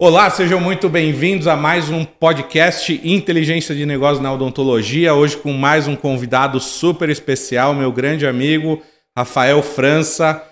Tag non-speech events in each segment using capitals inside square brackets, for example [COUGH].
Olá, sejam muito bem-vindos a mais um podcast Inteligência de Negócios na Odontologia. Hoje com mais um convidado super especial, meu grande amigo Rafael França.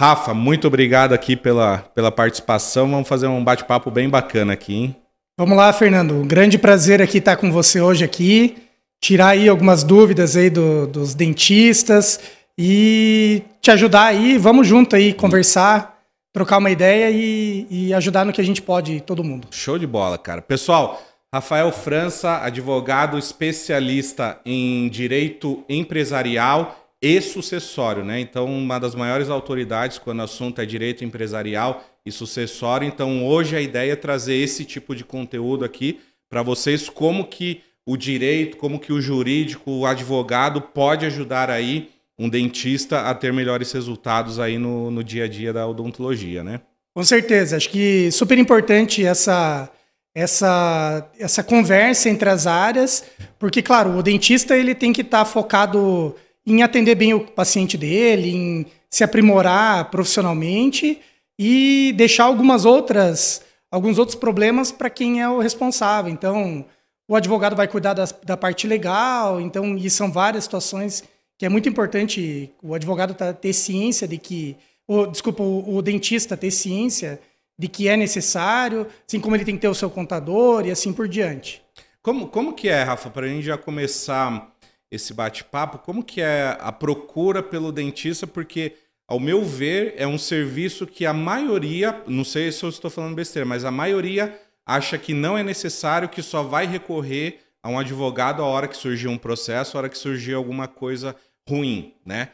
Rafa, muito obrigado aqui pela, pela participação. Vamos fazer um bate-papo bem bacana aqui, hein? Vamos lá, Fernando. Um grande prazer aqui estar com você hoje aqui, tirar aí algumas dúvidas aí do, dos dentistas e te ajudar aí. Vamos junto aí conversar trocar uma ideia e, e ajudar no que a gente pode, todo mundo. Show de bola, cara. Pessoal, Rafael França, advogado especialista em direito empresarial e sucessório, né? Então, uma das maiores autoridades quando o assunto é direito empresarial e sucessório. Então, hoje a ideia é trazer esse tipo de conteúdo aqui para vocês, como que o direito, como que o jurídico, o advogado pode ajudar aí um dentista a ter melhores resultados aí no, no dia a dia da odontologia, né? Com certeza. Acho que super importante essa, essa, essa conversa entre as áreas, porque, claro, o dentista ele tem que estar tá focado em atender bem o paciente dele, em se aprimorar profissionalmente e deixar algumas outras, alguns outros problemas para quem é o responsável. Então, o advogado vai cuidar da parte legal, então, e são várias situações que é muito importante o advogado tá, ter ciência de que, ou, desculpa, o, o, dentista ter ciência de que é necessário, assim como ele tem que ter o seu contador e assim por diante. Como, como que é, Rafa, para a gente já começar esse bate-papo, como que é a procura pelo dentista? Porque, ao meu ver, é um serviço que a maioria, não sei se eu estou falando besteira, mas a maioria acha que não é necessário, que só vai recorrer a um advogado a hora que surgir um processo, a hora que surgir alguma coisa ruim, né?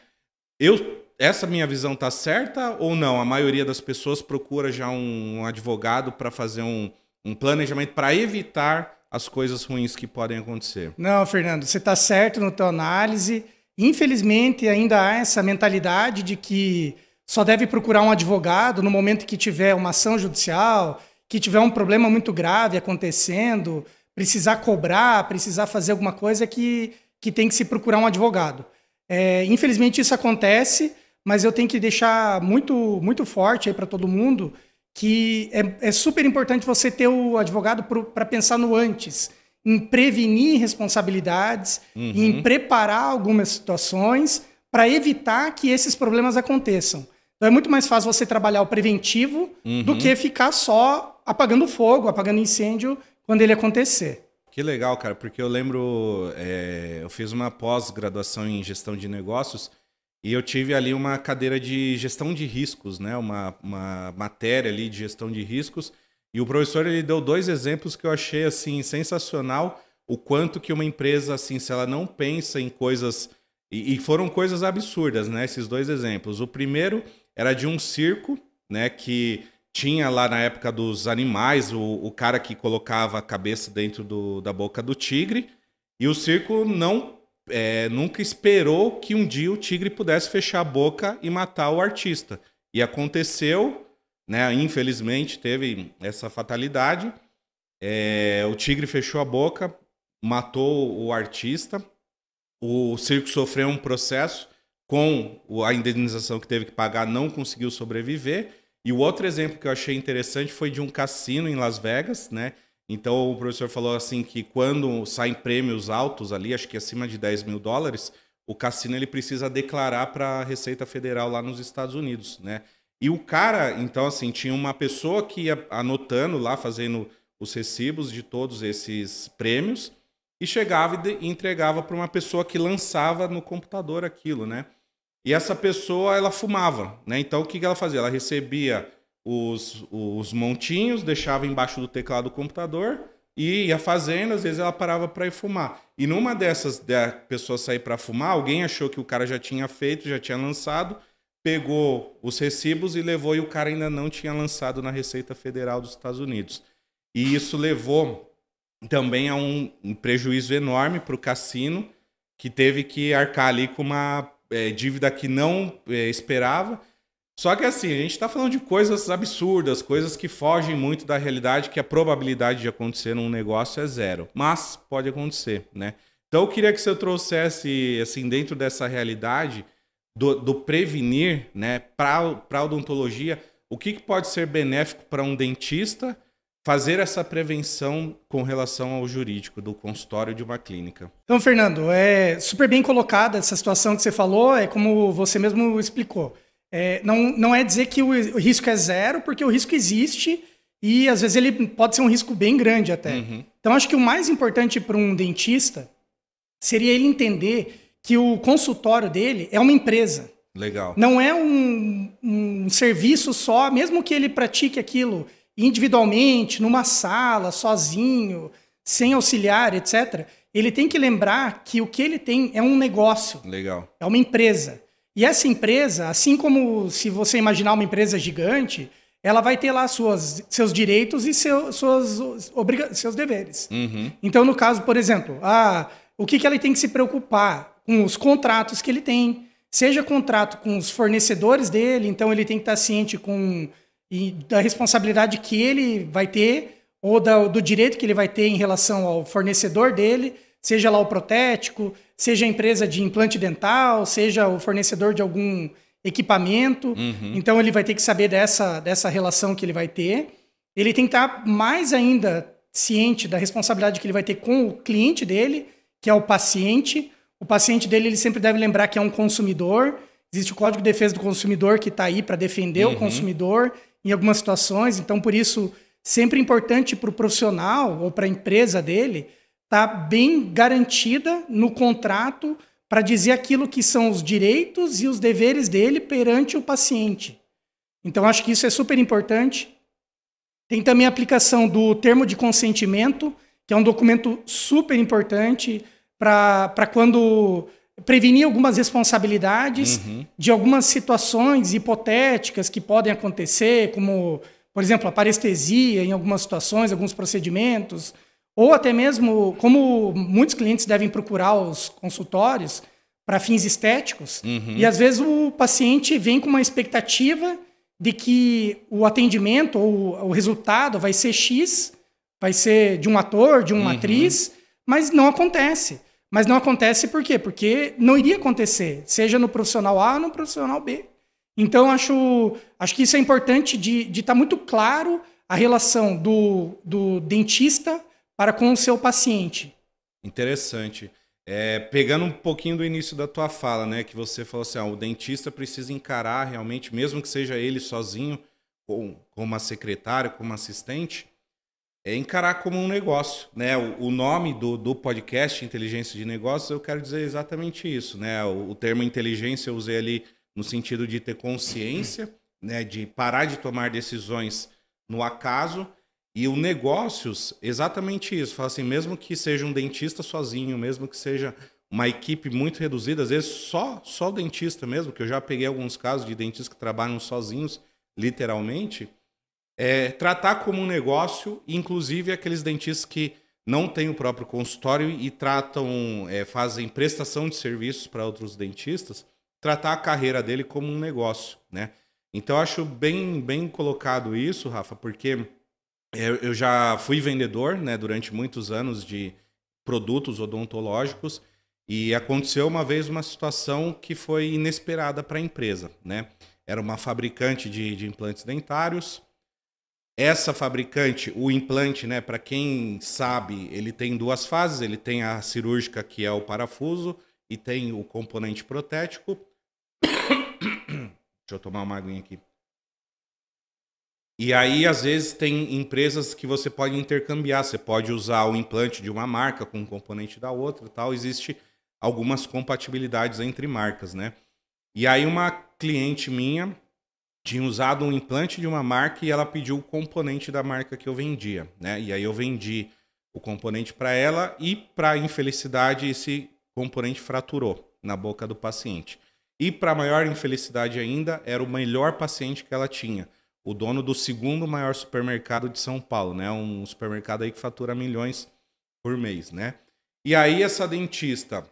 Eu, essa minha visão tá certa ou não? A maioria das pessoas procura já um, advogado para fazer um, um planejamento para evitar as coisas ruins que podem acontecer. Não, Fernando, você está certo no teu análise. Infelizmente, ainda há essa mentalidade de que só deve procurar um advogado no momento que tiver uma ação judicial, que tiver um problema muito grave acontecendo, precisar cobrar, precisar fazer alguma coisa que, que tem que se procurar um advogado. É, infelizmente isso acontece, mas eu tenho que deixar muito, muito forte aí para todo mundo que é, é, super importante você ter o advogado para pensar no antes, em prevenir responsabilidades, uhum. em preparar algumas situações para evitar que esses problemas aconteçam. Então é muito mais fácil você trabalhar o preventivo uhum. do que ficar só apagando fogo, apagando incêndio quando ele acontecer. Que legal, cara, porque eu lembro, é, eu fiz uma pós-graduação em gestão de negócios e eu tive ali uma cadeira de gestão de riscos, né? Uma, uma matéria ali de gestão de riscos. E o professor ele deu dois exemplos que eu achei assim sensacional o quanto que uma empresa assim, se ela não pensa em coisas e, e foram coisas absurdas, né? Esses dois exemplos. O primeiro era de um circo, né? Que tinha lá na época dos animais o, o cara que colocava a cabeça dentro do, da boca do tigre e o circo não é, nunca esperou que um dia o tigre pudesse fechar a boca e matar o artista. E aconteceu, né? Infelizmente teve essa fatalidade. É, o tigre fechou a boca, matou o artista. O circo sofreu um processo com a indenização que teve que pagar, não conseguiu sobreviver. E o outro exemplo que eu achei interessante foi de um cassino em Las Vegas, né? Então o professor falou assim que quando saem prêmios altos ali, acho que acima de 10 mil dólares, o cassino ele precisa declarar para a Receita Federal lá nos Estados Unidos, né? E o cara, então assim, tinha uma pessoa que ia anotando lá, fazendo os recibos de todos esses prêmios e chegava e entregava para uma pessoa que lançava no computador aquilo, né? E essa pessoa, ela fumava, né? Então, o que ela fazia? Ela recebia os, os montinhos, deixava embaixo do teclado do computador e ia fazendo, às vezes ela parava para ir fumar. E numa dessas, da pessoa sair para fumar, alguém achou que o cara já tinha feito, já tinha lançado, pegou os recibos e levou e o cara ainda não tinha lançado na Receita Federal dos Estados Unidos. E isso levou também a um, um prejuízo enorme para o cassino, que teve que arcar ali com uma é, dívida que não é, esperava. Só que assim, a gente está falando de coisas absurdas, coisas que fogem muito da realidade, que a probabilidade de acontecer num negócio é zero. Mas pode acontecer, né? Então eu queria que você trouxesse, assim, dentro dessa realidade, do, do prevenir, né, para a odontologia, o que, que pode ser benéfico para um dentista fazer essa prevenção com relação ao jurídico do consultório de uma clínica. Então, Fernando, é super bem colocada essa situação que você falou, é como você mesmo explicou. É, não, não é dizer que o, o, risco é zero, porque o risco existe e às vezes ele pode ser um risco bem grande até. Uhum. Então, acho que o mais importante para um dentista seria ele entender que o consultório dele é uma empresa. Legal. Não é um, um serviço só, mesmo que ele pratique aquilo individualmente, numa sala, sozinho, sem auxiliar, etc., ele tem que lembrar que o que ele tem é um negócio. Legal. É uma empresa. E essa empresa, assim como se você imaginar uma empresa gigante, ela vai ter lá suas, seus direitos e seu, suas, obriga seus deveres. Uhum. Então, no caso, por exemplo, ah, o que, que ela tem que se preocupar? Com os contratos que ele tem. Seja contrato com os fornecedores dele, então ele tem que estar ciente com e da responsabilidade que ele vai ter ou da, do direito que ele vai ter em relação ao fornecedor dele, seja lá o protético, seja a empresa de implante dental, seja o fornecedor de algum equipamento. Uhum. Então ele vai ter que saber dessa, dessa relação que ele vai ter. Ele tem que estar mais ainda ciente da responsabilidade que ele vai ter com o cliente dele, que é o paciente. O paciente dele ele sempre deve lembrar que é um consumidor. Existe o Código de Defesa do Consumidor que está aí para defender uhum. o consumidor em algumas situações. Então, por isso, sempre importante para o profissional ou para a empresa dele estar tá bem garantida no contrato para dizer aquilo que são os direitos e os deveres dele perante o paciente. Então, acho que isso é super importante. Tem também a aplicação do termo de consentimento, que é um documento super importante para quando prevenir algumas responsabilidades uhum. de algumas situações hipotéticas que podem acontecer, como, por exemplo, a parestesia em algumas situações, alguns procedimentos, ou até mesmo como muitos clientes devem procurar os consultórios para fins estéticos, uhum. e às vezes o paciente vem com uma expectativa de que o atendimento ou o resultado vai ser X, vai ser de um ator, de uma uhum. atriz, mas não acontece. Mas não acontece por quê? Porque não iria acontecer, seja no profissional A ou no profissional B. Então, acho, acho que isso é importante de estar tá muito claro a relação do, do dentista para com o seu paciente. Interessante. É, pegando um pouquinho do início da tua fala, né, que você falou assim, ah, o dentista precisa encarar realmente, mesmo que seja ele sozinho, com, com uma secretária, com uma assistente, é encarar como um negócio, né? O, o nome do, do, podcast Inteligência de Negócios, eu quero dizer exatamente isso, né? O, o, termo inteligência eu usei ali no sentido de ter consciência, [CLEARS THROAT] né? De parar de tomar decisões no acaso e o negócios, exatamente isso. Fala assim, mesmo que seja um dentista sozinho, mesmo que seja uma equipe muito reduzida, às vezes só só o dentista mesmo, que eu já peguei alguns casos de dentistas que trabalham sozinhos, literalmente é, tratar como um negócio, inclusive aqueles dentistas que não têm o próprio consultório e tratam, é, fazem prestação de serviços para outros dentistas, tratar a carreira dele como um negócio, né? Então acho bem, bem colocado isso, Rafa, porque eu já fui vendedor, né, durante muitos anos de produtos odontológicos e aconteceu uma vez uma situação que foi inesperada para a empresa, né? Era uma fabricante de, de implantes dentários, essa fabricante, o implante, né, para quem sabe, ele tem duas fases, ele tem a cirúrgica que é o parafuso e tem o componente protético. [COUGHS] Deixa eu tomar uma aguinha aqui. E aí, às vezes, tem empresas que você pode intercambiar. Você pode usar o implante de uma marca com um componente da outra tal. Existe algumas compatibilidades entre marcas, né? E aí, uma cliente minha, tinha usado um implante de uma marca e ela pediu o componente da marca que eu vendia, né? E aí eu vendi o componente para ela e, para infelicidade, esse componente fraturou na boca do paciente. E, para maior infelicidade ainda, era o melhor paciente que ela tinha, o dono do segundo maior supermercado de São Paulo, né? Um supermercado aí que fatura milhões por mês, né? E aí essa dentista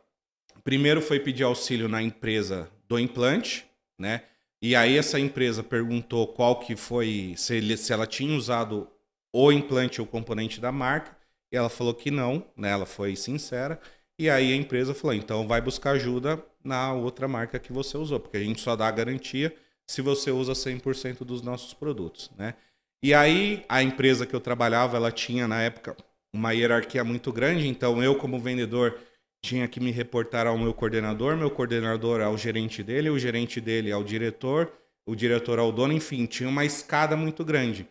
primeiro foi pedir auxílio na empresa do implante, né? E aí essa empresa perguntou qual que foi, se, ele, se ela tinha usado o implante ou componente da marca. E ela falou que não, né? Ela foi sincera. E aí a empresa falou: então vai buscar ajuda na outra marca que você usou, porque a gente só dá garantia se você usa 100% dos nossos produtos, né? E aí a empresa que eu trabalhava, ela tinha na época uma hierarquia muito grande, então eu como vendedor tinha que me reportar ao meu coordenador, meu coordenador ao gerente dele, o gerente dele ao diretor, o diretor ao dono, enfim, tinha uma escada muito grande.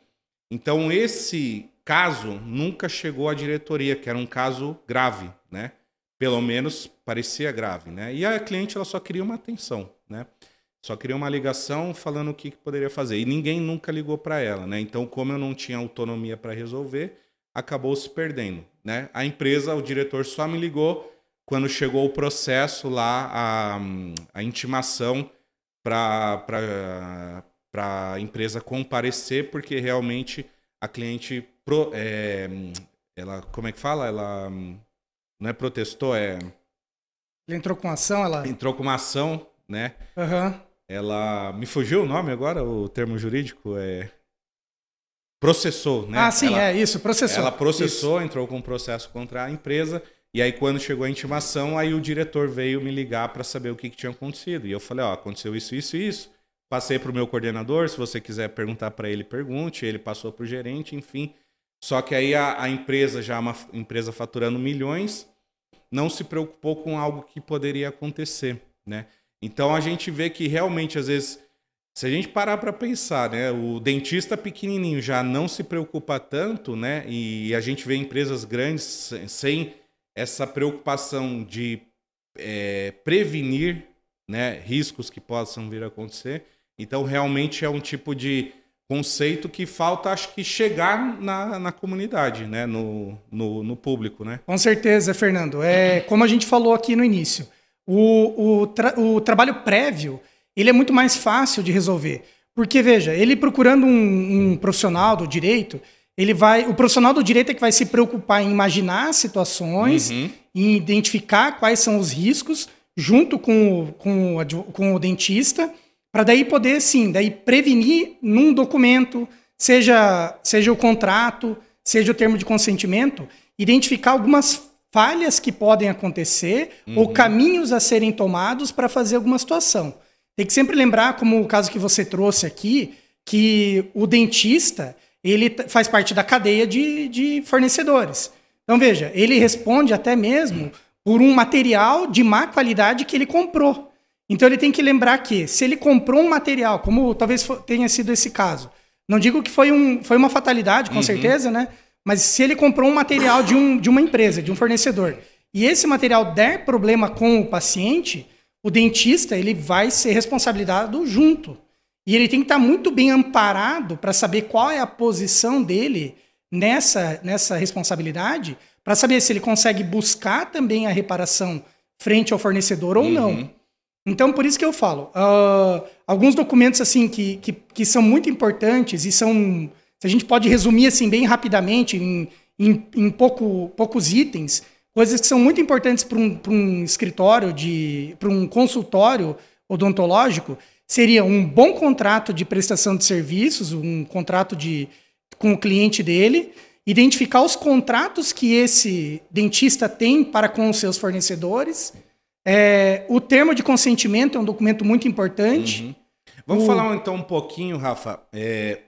Então esse caso nunca chegou à diretoria, que era um caso grave, né? Pelo menos parecia grave, né? E a cliente ela só queria uma atenção, né? Só queria uma ligação falando o que, que poderia fazer. E ninguém nunca ligou para ela, né? Então, como eu não tinha autonomia para resolver, acabou se perdendo, né? A empresa, o diretor só me ligou quando chegou o processo lá, a, a intimação para a empresa comparecer, porque realmente a cliente, pro, é, ela, como é que fala? Ela não é protestou, é... Ela entrou com ação, ela... Entrou com uma ação, né? Uhum. Ela, me fugiu o nome agora, o termo jurídico é... Processou, né? Ah, sim, ela, é isso, processou. Ela processou, isso. entrou com um processo contra a empresa e aí, quando chegou a intimação, aí o diretor veio me ligar para saber o que, que, tinha acontecido. E eu falei, ó, aconteceu isso, isso e isso. Passei para o meu coordenador, se você quiser perguntar para ele, pergunte. Ele passou para o gerente, enfim. Só que aí a, a, empresa, já uma empresa faturando milhões, não se preocupou com algo que poderia acontecer, né? Então a gente vê que realmente, às vezes, se a gente parar para pensar, né, o dentista pequenininho já não se preocupa tanto, né? E a gente vê empresas grandes sem essa preocupação de é, prevenir né, riscos que possam vir a acontecer. Então, realmente é um tipo de conceito que falta, acho que, chegar na, na comunidade, né, no, no, no público. Né? Com certeza, Fernando. É, como a gente falou aqui no início, o, o, tra o trabalho prévio ele é muito mais fácil de resolver. Porque, veja, ele procurando um, um profissional do direito, ele vai, o profissional do direito é que vai se preocupar em imaginar situações, uhum. em identificar quais são os riscos, junto com o, com com o dentista, para daí poder, sim, daí prevenir num documento, seja, seja o contrato, seja o termo de consentimento, identificar algumas falhas que podem acontecer uhum. ou caminhos a serem tomados para fazer alguma situação. Tem que sempre lembrar, como o caso que você trouxe aqui, que o dentista ele faz parte da cadeia de, de fornecedores. Então, veja, ele responde até mesmo por um material de má qualidade que ele comprou. Então, ele tem que lembrar que, se ele comprou um material, como talvez tenha sido esse caso, não digo que foi, um, foi uma fatalidade, com uhum. certeza, né? Mas se ele comprou um material de, um, de uma empresa, de um fornecedor, e esse material der problema com o paciente, o dentista ele vai ser responsabilizado junto. E ele tem que estar muito bem amparado para saber qual é a posição dele nessa, nessa responsabilidade, para saber se ele consegue buscar também a reparação frente ao fornecedor ou uhum. não. Então, por isso que eu falo, uh, alguns documentos assim que, que, que, são muito importantes e são, se a gente pode resumir assim bem rapidamente em, em, em pouco, poucos itens, coisas que são muito importantes para um, um escritório de, para um consultório odontológico, seria um bom contrato de prestação de serviços, um contrato de, com o cliente dele, identificar os contratos que esse dentista tem para com os seus fornecedores. É, o termo de consentimento é um documento muito importante. Uhum. Vamos o... falar então um pouquinho, Rafa, é,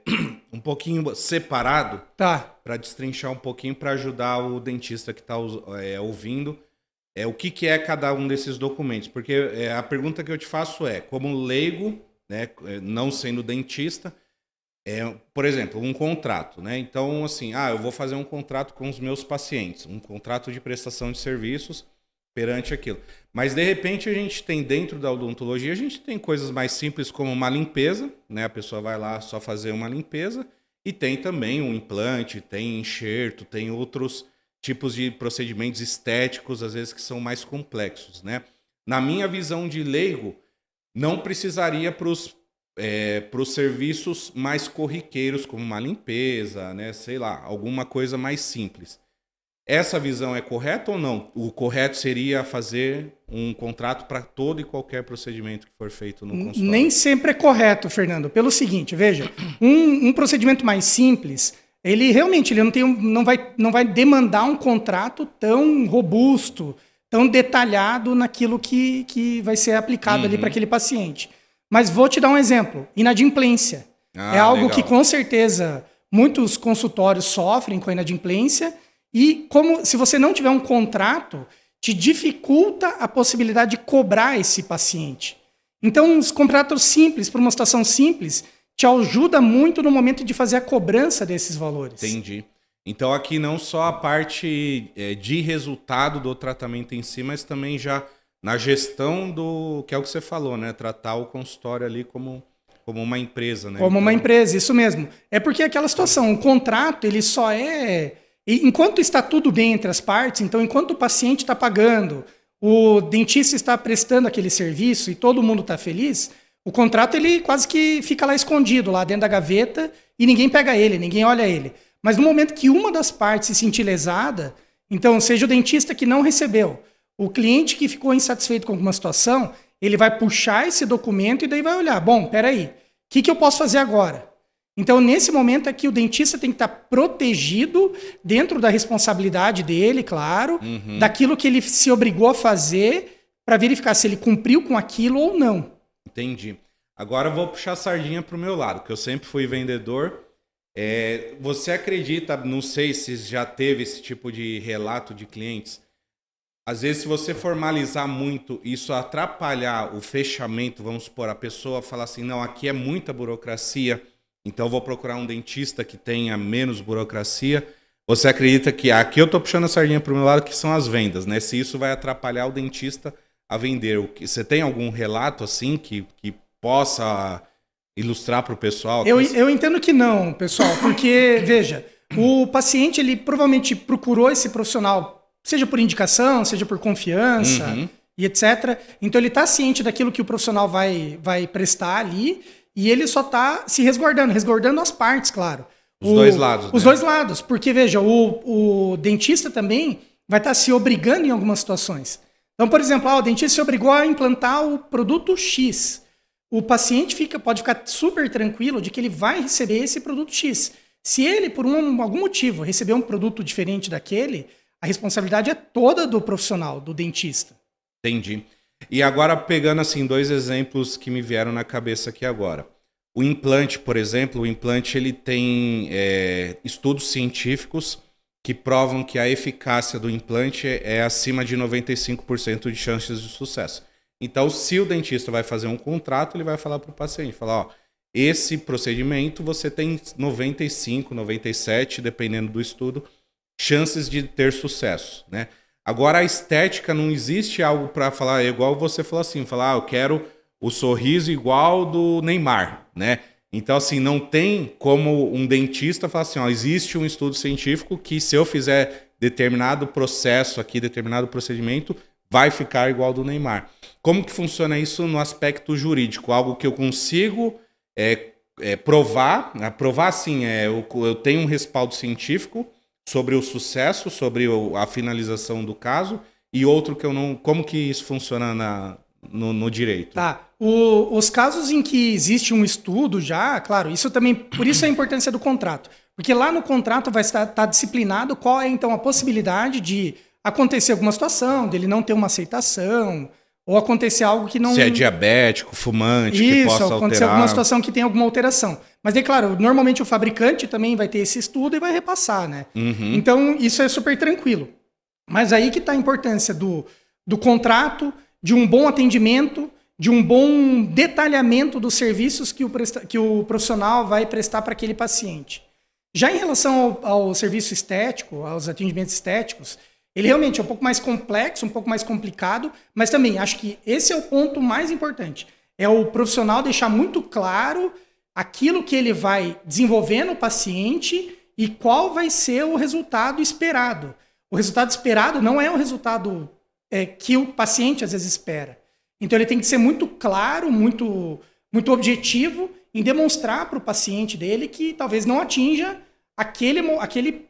um pouquinho separado, tá. para destrinchar um pouquinho, para ajudar o dentista que está é, ouvindo é, o que, que é cada um desses documentos. Porque é, a pergunta que eu te faço é, como leigo, né, é, não sendo dentista, é, por exemplo, um contrato, né? Então, assim, ah, eu vou fazer um contrato com os meus pacientes, um contrato de prestação de serviços perante aquilo. Mas de repente a gente tem dentro da odontologia, a gente tem coisas mais simples como uma limpeza, né? A pessoa vai lá só fazer uma limpeza e tem também um implante, tem enxerto, tem outros tipos de procedimentos estéticos, às vezes que são mais complexos, né? Na minha visão de leigo, não precisaria para os é, serviços mais corriqueiros, como uma limpeza, né? Sei lá, alguma coisa mais simples. Essa visão é correta ou não? O correto seria fazer um contrato para todo e qualquer procedimento que for feito no consultório? Nem sempre é correto, Fernando. Pelo seguinte, veja, um, um procedimento mais simples ele realmente ele não, tem, não, vai, não vai demandar um contrato tão robusto, tão detalhado naquilo que, que vai ser aplicado uhum. ali para aquele paciente. Mas vou te dar um exemplo: inadimplência. Ah, é algo legal. que com certeza muitos consultórios sofrem com a inadimplência e como se você não tiver um contrato, te dificulta a possibilidade de cobrar esse paciente. Então, os contratos simples, para uma situação simples, te ajuda muito no momento de fazer a cobrança desses valores. Entendi. Então, aqui não só a parte é, de resultado do tratamento em si, mas também já na gestão do. que é o que você falou, né? Tratar o consultório ali como, como uma empresa, né? Como então... uma empresa, isso mesmo. É porque aquela situação, o contrato, ele só é. Enquanto está tudo bem entre as partes, então, enquanto o paciente está pagando, o dentista está prestando aquele serviço e todo mundo está feliz, o contrato ele quase que fica lá escondido, lá dentro da gaveta, e ninguém pega ele, ninguém olha ele. Mas no momento que uma das partes se sentir lesada, então, seja o dentista que não recebeu, o cliente que ficou insatisfeito com alguma situação, ele vai puxar esse documento e daí vai olhar, bom, peraí, o que, que eu posso fazer agora? Então, nesse momento é que o dentista tem que estar protegido dentro da responsabilidade dele, claro, uhum. daquilo que ele se obrigou a fazer para verificar se ele cumpriu com aquilo ou não. Entendi. Agora vou puxar a sardinha para o meu lado, que eu sempre fui vendedor. É, você acredita, não sei se já teve esse tipo de relato de clientes, às vezes, se você formalizar muito, isso atrapalhar o fechamento, vamos supor, a pessoa falar assim, não, aqui é muita burocracia, então vou procurar um dentista que tenha menos burocracia. Você acredita que aqui eu estou puxando a sardinha para o meu lado, que são as vendas, né? Se isso vai atrapalhar o dentista a vender. Você tem algum relato assim que, que possa ilustrar para o pessoal? Eu, eu entendo que não, pessoal, porque, [LAUGHS] veja, o paciente ele provavelmente procurou esse profissional seja por indicação, seja por confiança uhum. e etc. Então ele está ciente daquilo que o profissional vai, vai prestar ali e ele só está se resguardando, resguardando as partes, claro. Os o, dois lados. Os né? dois lados, porque veja, o, o dentista também vai estar tá se obrigando em algumas situações. Então, por exemplo, ah, o dentista se obrigou a implantar o produto X. O paciente fica, pode ficar super tranquilo de que ele vai receber esse produto X. Se ele, por um, algum motivo, receber um produto diferente daquele, a responsabilidade é toda do profissional, do dentista. Entendi. E agora, pegando assim dois exemplos que me vieram na cabeça aqui agora. O implante, por exemplo, o implante ele tem é, estudos científicos que provam que a eficácia do implante é acima de 95% de chances de sucesso. Então, se o dentista vai fazer um contrato, ele vai falar para o paciente, falar, ó, esse procedimento você tem 95, 97, dependendo do estudo, chances de ter sucesso, né? Agora a estética não existe algo para falar é igual você falou assim, falar, ah, eu quero o sorriso igual do Neymar, né? Então assim, não tem como um dentista falar assim, ó, existe um estudo científico que se eu fizer determinado processo aqui, determinado procedimento, vai ficar igual do Neymar. Como que funciona isso no aspecto jurídico? Algo que eu consigo é, é, provar, né? provar assim, é, eu, eu tenho um respaldo científico, sobre o sucesso, sobre a finalização do caso, e outro que eu não. Como que isso funciona na, no, no direito? Tá. O, os casos em que existe um estudo já, claro, isso também. Por isso a importância do contrato. Porque lá no contrato vai estar tá disciplinado qual é então a possibilidade de acontecer alguma situação, dele não ter uma aceitação, ou acontecer algo que não. Se é diabético, fumante, isso, que possa acontecer alterar. alguma situação que tem alguma alteração. Mas é claro, normalmente o fabricante também vai ter esse estudo e vai repassar, né? Uhum. Então, isso é super tranquilo. Mas aí que está a importância do, do contrato, de um bom atendimento, de um bom detalhamento dos serviços que o, presta, que o profissional vai prestar para aquele paciente. Já em relação ao, ao serviço estético, aos atendimentos estéticos, ele realmente é um pouco mais complexo, um pouco mais complicado, mas também acho que esse é o ponto mais importante. É o profissional deixar muito claro aquilo que ele vai desenvolver no paciente e qual vai ser o resultado esperado. O resultado esperado não é o resultado é, que o paciente às vezes espera. Então ele tem que ser muito claro, muito, muito objetivo em demonstrar para o paciente dele que talvez não atinja aquele, aquele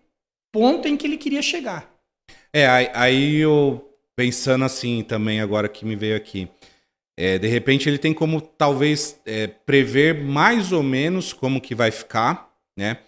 ponto em que ele queria chegar. É, aí eu pensando assim também agora que me veio aqui. É, de repente ele tem como talvez é, prever mais ou menos como que vai ficar, né?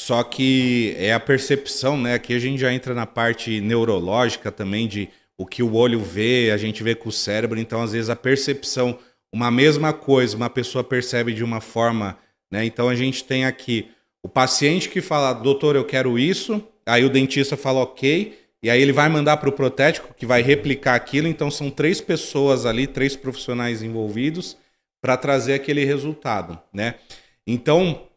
Só que é a percepção, né? Aqui a gente já entra na parte neurológica também de o que o olho vê, a gente vê com o cérebro, então às vezes a percepção, uma mesma coisa, uma pessoa percebe de uma forma, né? Então a gente tem aqui o paciente que fala, doutor, eu quero isso, aí o dentista fala ok, e aí ele vai mandar para o protético que vai replicar aquilo, então são três pessoas ali, três profissionais envolvidos para trazer aquele resultado, né? Então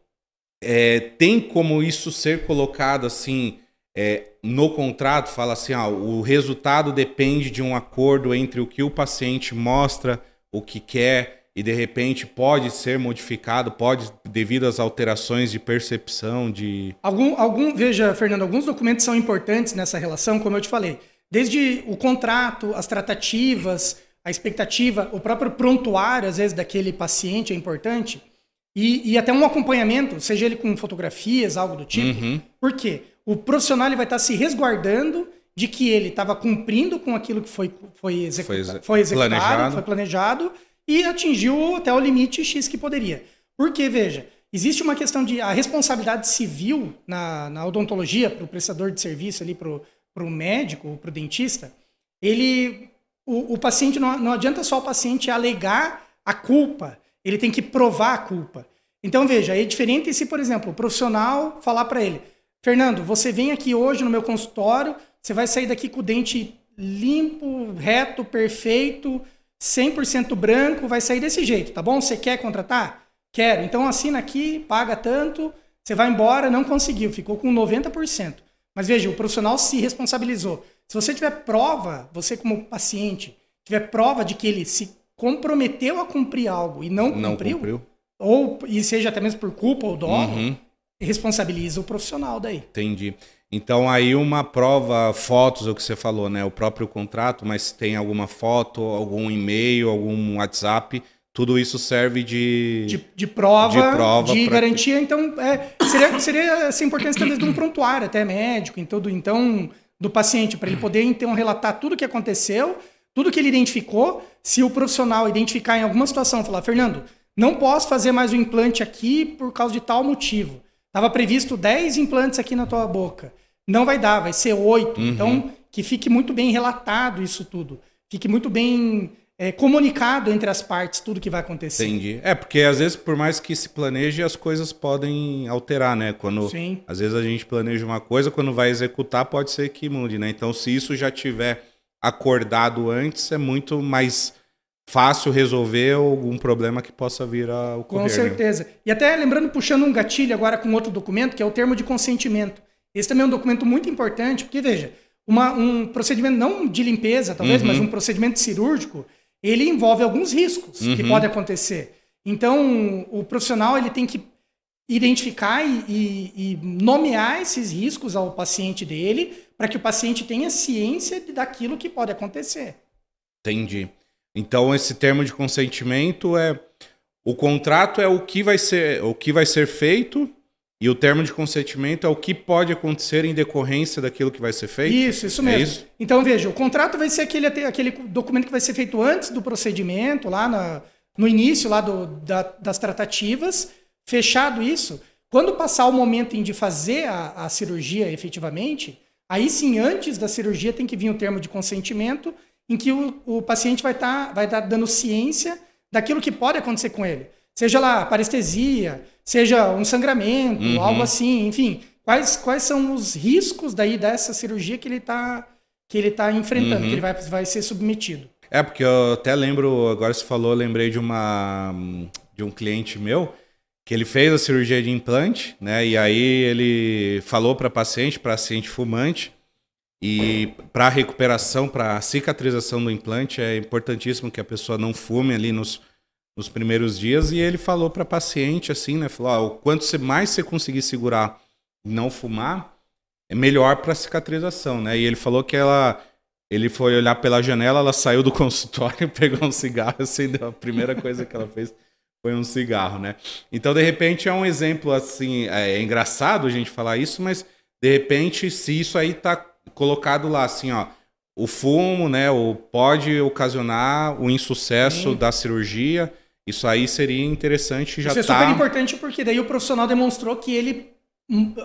é, tem como isso ser colocado assim é, no contrato fala assim, ah, o resultado depende de um acordo entre o que o paciente mostra, o que quer e de repente pode ser modificado, pode devido às alterações de percepção, de algum, algum veja, Fernando, alguns documentos são importantes nessa relação, como eu te falei, desde o contrato, as tratativas, a expectativa, o próprio prontuário às vezes daquele paciente é importante. E, e até um acompanhamento, seja ele com fotografias, algo do tipo. Uhum. Por quê? O profissional ele vai estar se resguardando de que ele estava cumprindo com aquilo que foi, foi, executa, foi, foi executado, planejado. foi planejado e atingiu até o limite X que poderia. Porque, veja, existe uma questão de a responsabilidade civil na, na odontologia, para o prestador de serviço ali, para o médico, para o dentista, ele. O, o paciente não, não adianta só o paciente alegar a culpa, ele tem que provar a culpa. Então, veja, é diferente se, por exemplo, o profissional falar para ele: Fernando, você vem aqui hoje no meu consultório, você vai sair daqui com o dente limpo, reto, perfeito, 100% branco, vai sair desse jeito, tá bom? Você quer contratar? Quero. Então assina aqui, paga tanto, você vai embora, não conseguiu, ficou com 90%. Mas veja, o profissional se responsabilizou. Se você tiver prova, você como paciente, tiver prova de que ele se comprometeu a cumprir algo e não, não cumpriu, cumpriu, ou e seja até mesmo por culpa ou dolo, uhum responsabiliza o profissional daí. Entendi. Então aí uma prova, fotos, o que você falou, né? O próprio contrato, mas tem alguma foto, algum e-mail, algum WhatsApp, tudo isso serve de de, de prova, de, prova de garantia. Que... Então é, seria seria essa importância talvez de um prontuário até médico, em todo então do paciente para ele poder então relatar tudo o que aconteceu, tudo que ele identificou. Se o profissional identificar em alguma situação, falar, Fernando, não posso fazer mais o implante aqui por causa de tal motivo Estava previsto 10 implantes aqui na tua boca. Não vai dar, vai ser 8. Uhum. Então, que fique muito bem relatado isso tudo. Fique muito bem é, comunicado entre as partes tudo que vai acontecer. Entendi. É, porque às vezes, por mais que se planeje, as coisas podem alterar, né? Quando Sim. às vezes a gente planeja uma coisa, quando vai executar, pode ser que mude, né? Então, se isso já tiver acordado antes, é muito mais fácil resolver algum problema que possa vir a ocorrer. Com né? certeza. Né? E até lembrando, puxando um gatilho agora com outro documento, que é o termo de consentimento. Esse também é um documento muito importante, porque, veja, uma, um procedimento não de limpeza, talvez, uhum. mas um procedimento cirúrgico, ele envolve alguns riscos uhum. que podem acontecer. Então, o profissional ele tem que identificar e, e, e nomear esses riscos ao paciente dele, para que o paciente tenha ciência daquilo que pode acontecer. Entendi. Então esse termo de consentimento é o contrato é o que vai ser o que vai ser feito e o termo de consentimento é o que pode acontecer em decorrência daquilo que vai ser feito. Isso, isso é mesmo. É isso? Então veja, o contrato vai ser aquele aquele documento que vai ser feito antes do procedimento lá na, no início lá do, da, das tratativas. Fechado isso, quando passar o momento em de fazer a, a cirurgia efetivamente, aí sim, antes da cirurgia tem que vir o termo de consentimento em que o, o paciente vai estar tá, vai tá dando ciência daquilo que pode acontecer com ele. Seja lá parestesia, seja um sangramento, uhum. algo assim, enfim. Quais, quais são os riscos daí dessa cirurgia que ele está que ele tá enfrentando, uhum. que ele vai, vai ser submetido? É, porque eu até lembro, agora você falou, lembrei de uma de um cliente meu que ele fez a cirurgia de implante, né? E aí ele falou para paciente, para paciente fumante, e para a recuperação, para a cicatrização do implante, é importantíssimo que a pessoa não fume ali nos, nos primeiros dias. E ele falou para a paciente assim, né? Falou: o quanto mais você conseguir segurar e não fumar, é melhor para a cicatrização, né? E ele falou que ela. Ele foi olhar pela janela, ela saiu do [LAUGHS] consultório, pegou um cigarro, acendeu. A primeira coisa que ela fez foi um cigarro, né? Então, de repente, é um exemplo assim. É, é engraçado a gente falar isso, mas de repente, se isso aí está colocado lá assim, ó, o fumo, né, o pode ocasionar o insucesso Sim. da cirurgia. Isso aí seria interessante já Isso é tá... super importante porque daí o profissional demonstrou que ele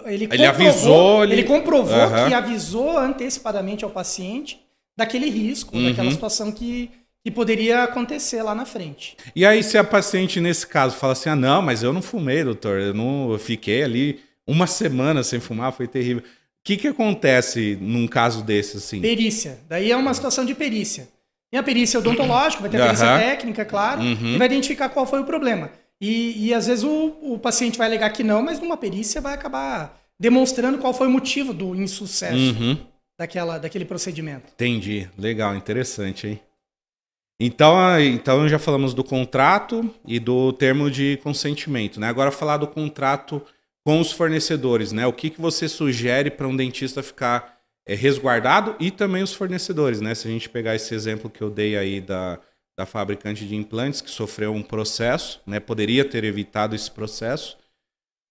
ele, ele avisou, ele, ele comprovou que avisou antecipadamente ao paciente daquele risco, uhum. daquela situação que, que poderia acontecer lá na frente. E aí, se a paciente, nesse caso, fala assim: ah, não, mas eu não fumei, doutor, eu não eu fiquei ali uma semana sem fumar, foi terrível. O que, que acontece num caso desse, assim? Perícia. Daí é uma situação de perícia. Tem a perícia odontológica, vai ter a perícia uhum. técnica, claro, uhum. e vai identificar qual foi o problema. E, e às vezes o, o paciente vai alegar que não, mas numa perícia vai acabar demonstrando qual foi o motivo do insucesso uhum. daquela, daquele procedimento. Entendi. Legal, interessante, hein? Então, então já falamos do contrato e do termo de consentimento, né? Agora falar do contrato com os fornecedores, né? O que, que você sugere para um dentista ficar é, resguardado e também os fornecedores, né? Se a gente pegar esse exemplo que eu dei aí da, da fabricante de implantes que sofreu um processo, né? Poderia ter evitado esse processo.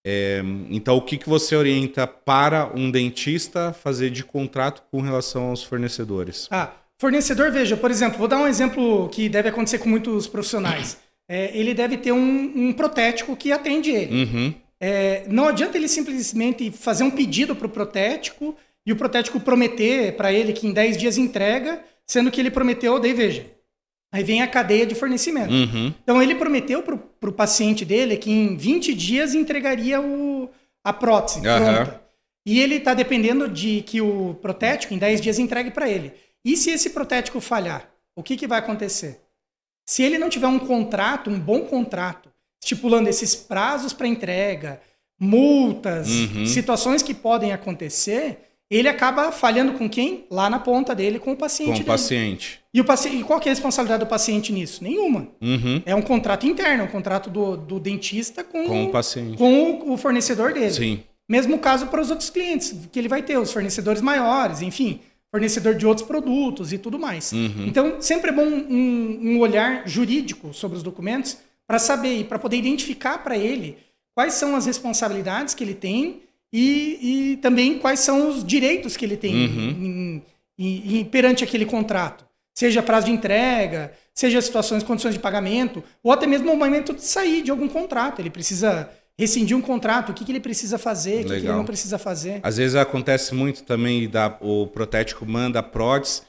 É, então, o que, que você orienta para um dentista fazer de contrato com relação aos fornecedores? Ah, fornecedor, veja, por exemplo, vou dar um exemplo que deve acontecer com muitos profissionais. É, ele deve ter um, um, protético que atende ele. Uhum. É, não adianta ele simplesmente fazer um pedido para o protético e o protético prometer para ele que em 10 dias entrega, sendo que ele prometeu, daí veja, Aí vem a cadeia de fornecimento. Uhum. Então ele prometeu para o paciente dele que em 20 dias entregaria o, a prótese uhum. pronta. E ele está dependendo de que o protético em 10 dias entregue para ele. E se esse protético falhar, o que, que vai acontecer? Se ele não tiver um contrato, um bom contrato, estipulando esses prazos para entrega, multas, uhum. situações que podem acontecer, ele acaba falhando com quem? Lá na ponta dele, com o paciente. Com o dele. paciente. E, o paciente, e qual é a responsabilidade do paciente nisso? Nenhuma. Uhum. É um contrato interno, é um contrato do, do dentista com, com o paciente. Com o, o fornecedor dele. Sim. Mesmo caso para os outros clientes, que ele vai ter, os fornecedores maiores, enfim, fornecedor de outros produtos e tudo mais. Uhum. Então, sempre é bom um, um olhar jurídico sobre os documentos para saber e para poder identificar para ele quais são as responsabilidades que ele tem e, e também quais são os direitos que ele tem uhum. em, em, em, perante aquele contrato. Seja prazo de entrega, seja situações, condições de pagamento, ou até mesmo o momento de sair de algum contrato. Ele precisa rescindir um contrato, o que, que ele precisa fazer, o que, que, ele não precisa fazer. Às vezes acontece muito também, o protético manda a prótese,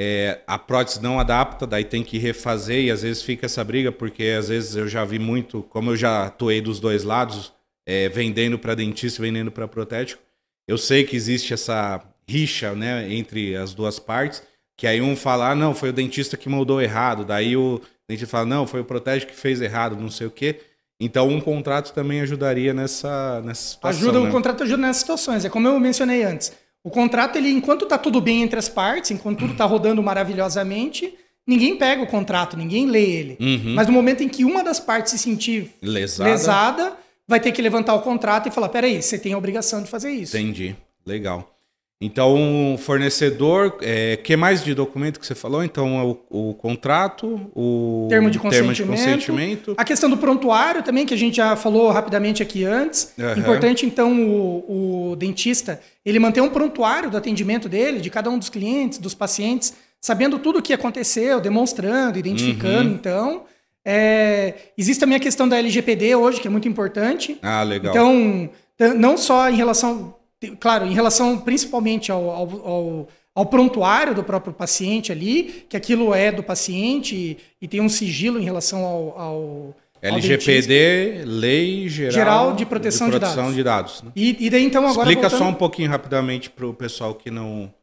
é, a prótese não adapta, daí tem que refazer e às vezes fica essa briga, porque às vezes eu já vi muito, como eu já atuei dos dois lados, é, vendendo para dentista, vendendo para protético. Eu sei que existe essa rixa, né, entre as duas partes, que aí um fala, ah, não, foi o dentista que moldou errado, daí o dentista fala, não, foi o protético que fez errado, não sei o quê. Então, um contrato também ajudaria nessa, nessa situação. Ajuda, né? o contrato ajuda nessas situações. É como eu mencionei antes. O contrato, ele, enquanto está tudo bem entre as partes, enquanto tudo está rodando maravilhosamente, ninguém pega o contrato, ninguém lê ele. Uhum. Mas no momento em que uma das partes se sentir lesada, lesada vai ter que levantar o contrato e falar: peraí, você tem a obrigação de fazer isso. Entendi. Legal. Então, o fornecedor, é, que mais de documento que você falou? Então, o, o contrato, o termo de, termo de, consentimento, A questão do prontuário também, que a gente já falou rapidamente aqui antes. Uhum. Importante, então, o, o dentista, ele manter um prontuário do atendimento dele, de cada um dos clientes, dos pacientes, sabendo tudo o que aconteceu, demonstrando, identificando, uhum. então... É, existe também a questão da LGPD hoje, que é muito importante. Ah, legal. Então, não só em relação, claro, em relação principalmente ao, ao, ao, ao prontuário do próprio paciente ali, que aquilo é do paciente e, e tem um sigilo em relação ao, LGPD, Lei Geral, Geral de Proteção de, proteção de Dados. De dados né? e, e, daí então agora Explica voltando... só um pouquinho rapidamente para o pessoal que não,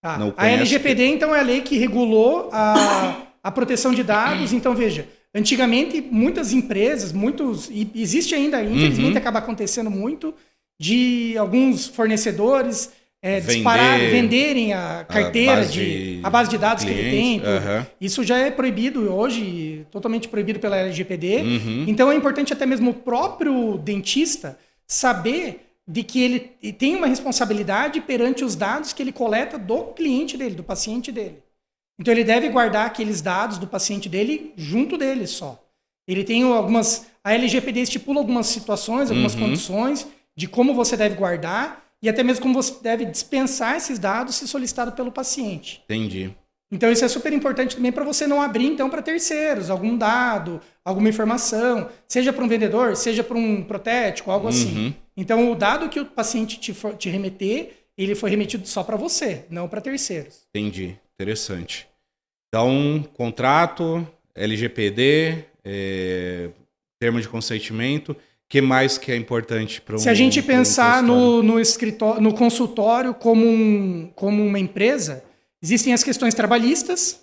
ah, não conhece. A LGPD então é a lei que regulou a, a proteção de dados. Então veja, Antigamente, muitas empresas, muitos. E existe ainda, infelizmente, uhum. acaba acontecendo muito, de alguns fornecedores é, Vender, disparar, venderem a carteira, a base de, a base de dados clientes, que ele tem. Isso já é proibido hoje, totalmente proibido pela LGPD. Uhum. Então é importante até mesmo o próprio dentista saber de que ele tem uma responsabilidade perante os dados que ele coleta do cliente dele, do paciente dele. Então ele deve guardar aqueles dados do paciente dele junto dele só. Ele tem algumas. A LGPD estipula algumas situações, algumas uhum. condições de como você deve guardar e até mesmo como você deve dispensar esses dados se solicitado pelo paciente. Entendi. Então isso é super importante também para você não abrir então para terceiros algum dado, alguma informação, seja para um vendedor, seja para um protético, algo assim. uhum. assim. Então o dado que o paciente te, for, te remeter, ele foi remetido só para você, não para terceiros. Entendi. interessante. Então, contrato, LGPD, é, termo de consentimento. O que mais que é importante para um Se a gente pensar um no, no, escritório, no consultório como, um, como uma empresa, existem as questões trabalhistas.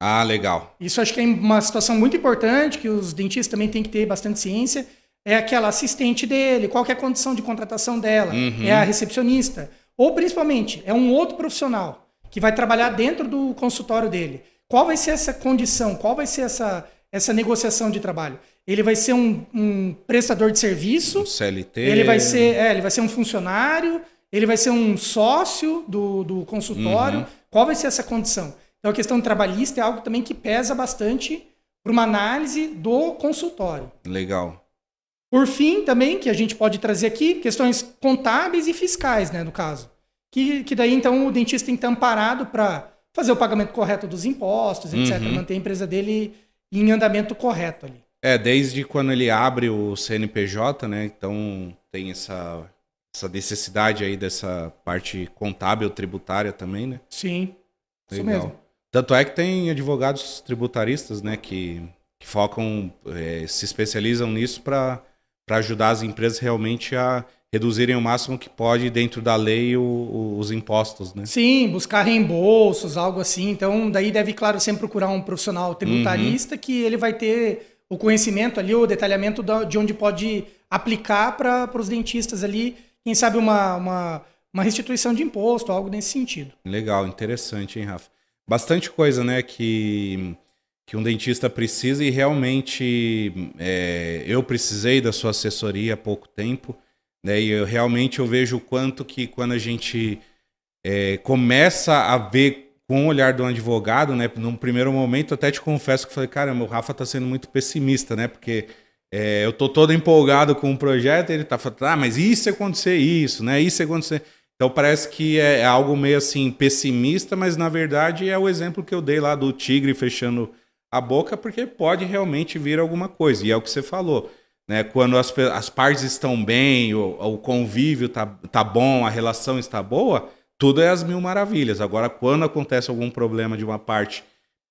Ah, legal. Isso acho que é uma situação muito importante, que os dentistas também têm que ter bastante ciência. É aquela assistente dele, qual é a condição de contratação dela, uhum. é a recepcionista. Ou, principalmente, é um outro profissional que vai trabalhar dentro do consultório dele. Qual vai ser essa condição? Qual vai ser essa, essa negociação de trabalho? Ele vai ser um, um prestador de serviço. Um CLT. Ele vai ser, é, ele vai ser um funcionário. Ele vai ser um sócio do, do consultório. Uhum. Qual vai ser essa condição? Então a questão trabalhista é algo também que pesa bastante para uma análise do consultório. Legal. Por fim, também, que a gente pode trazer aqui, questões contábeis e fiscais, né, no caso. Que, que daí, então, o dentista tem que estar amparado para fazer o pagamento correto dos impostos, etc. Uhum. Manter a empresa dele em andamento correto ali. É, desde quando ele abre o CNPJ, né? Então tem essa, essa necessidade aí dessa parte contábil, tributária também, né? Sim. Legal. Isso mesmo. Tanto é que tem advogados tributaristas, né, que, que focam, é, se especializam nisso para ajudar as empresas realmente a reduzirem o máximo que pode dentro da lei o, o, os impostos, né? Sim, buscar reembolsos, algo assim. Então, daí deve, claro, sempre procurar um profissional tributarista uhum. que ele vai ter o conhecimento ali, o detalhamento de onde pode aplicar para os dentistas ali, quem sabe uma, uma, uma restituição de imposto, algo nesse sentido. Legal, interessante, hein, Rafa? Bastante coisa, né, que que um dentista precisa e realmente é, eu precisei da sua assessoria há pouco tempo né? E eu, realmente eu vejo o quanto que quando a gente é, começa a ver com o olhar do advogado, né? Num primeiro momento, até te confesso que falei, caramba, o Rafa está sendo muito pessimista, né? Porque é, eu tô todo empolgado com o projeto ele tá falando, ah, mas isso acontecer isso, né? Isso acontecer. Então parece que é, é algo meio assim pessimista, mas na verdade é o exemplo que eu dei lá do tigre fechando a boca, porque pode realmente vir alguma coisa. E é o que você falou. Né? Quando as, as partes estão bem, o, o convívio tá, tá bom, a relação está boa, tudo é as mil maravilhas. Agora, quando acontece algum problema de uma parte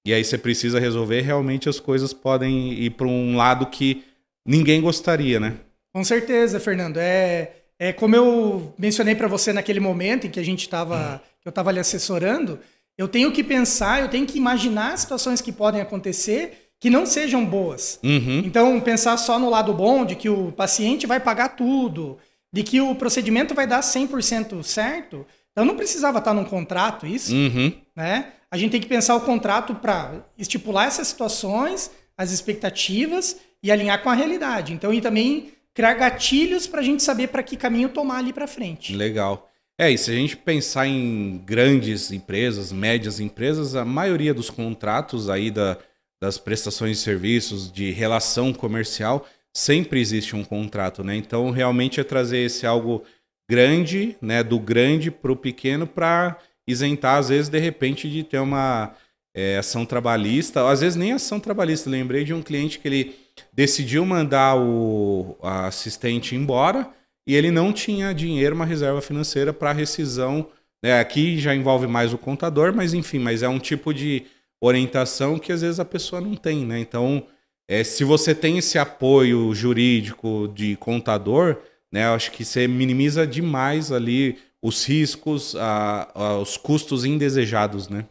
e aí você precisa resolver, realmente as coisas podem ir para um lado que ninguém gostaria, né? Com certeza, Fernando. É, é como eu mencionei para você naquele momento em que a gente estava, hum. eu estava lhe assessorando. Eu tenho que pensar, eu tenho que imaginar situações que podem acontecer que não sejam boas. Uhum. Então, pensar só no lado bom, de que o paciente vai pagar tudo, de que o procedimento vai dar 100% certo, então não precisava estar num contrato isso, uhum. né? A gente tem que pensar o contrato para estipular essas situações, as expectativas e alinhar com a realidade. Então, e também criar gatilhos para a gente saber para que caminho tomar ali para frente. Legal. É, e se a gente pensar em grandes empresas, médias empresas, a maioria dos contratos aí da, das prestações de serviços, de relação comercial, sempre existe um contrato, né? Então, realmente é trazer esse algo grande, né, do grande para o pequeno, para isentar, às vezes, de repente, de ter uma é, ação trabalhista, às vezes nem ação trabalhista. Lembrei de um cliente que ele decidiu mandar o assistente embora e ele não tinha dinheiro, uma reserva financeira para rescisão. Né? Aqui já envolve mais o contador, mas enfim, mas é um tipo de orientação que às vezes a pessoa não tem, né? Então, é, se você tem esse apoio jurídico de contador, né, eu acho que você minimiza demais ali os riscos, a, a, os custos indesejados, né?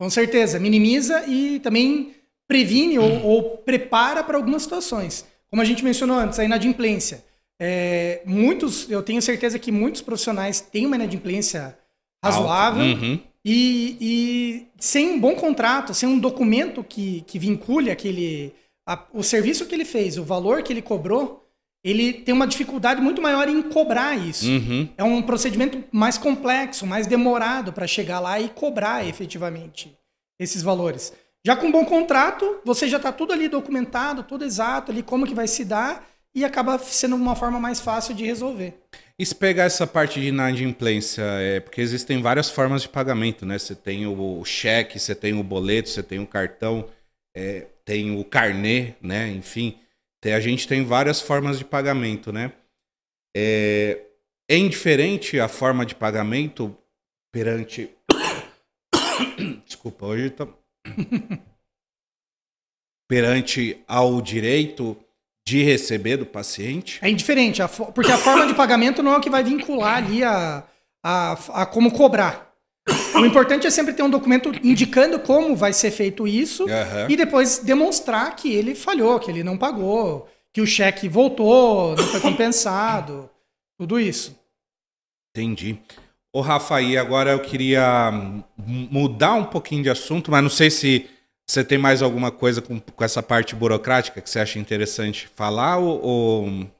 Com certeza, minimiza e também previne ou, ou prepara para algumas situações. Como a gente mencionou antes, a inadimplência. É, muitos, eu tenho certeza que muitos profissionais têm uma inadimplência razoável. Uhum. E, e, sem um bom contrato, sem um documento que, que vincule aquele, a, o serviço que ele fez, o valor que ele cobrou, ele tem uma dificuldade muito maior em cobrar isso. Uhum. É um procedimento mais complexo, mais demorado para chegar lá e cobrar efetivamente esses valores. Já com um bom contrato, você já está tudo ali documentado, tudo exato ali, como que vai se dar, e acaba sendo uma forma mais fácil de resolver. E se pegar essa parte de inadimplência, é porque existem várias formas de pagamento, né? Você tem o cheque, você tem o boleto, você tem o cartão, é, tem o carnê, né? Enfim, a gente tem várias formas de pagamento, né? É, é indiferente a forma de pagamento perante. [COUGHS] Desculpa hoje tá [COUGHS] perante ao direito de receber do paciente? É indiferente, porque a forma de pagamento não é o que vai vincular ali a, a, a como cobrar. O importante é sempre ter um documento indicando como vai ser feito isso uhum. e depois demonstrar que ele falhou, que ele não pagou, que o cheque voltou, não foi compensado, tudo isso. Entendi. Ô, Rafa, e agora eu queria mudar um pouquinho de assunto, mas não sei se você tem mais alguma coisa com, com essa parte burocrática que você acha interessante falar ou... ou...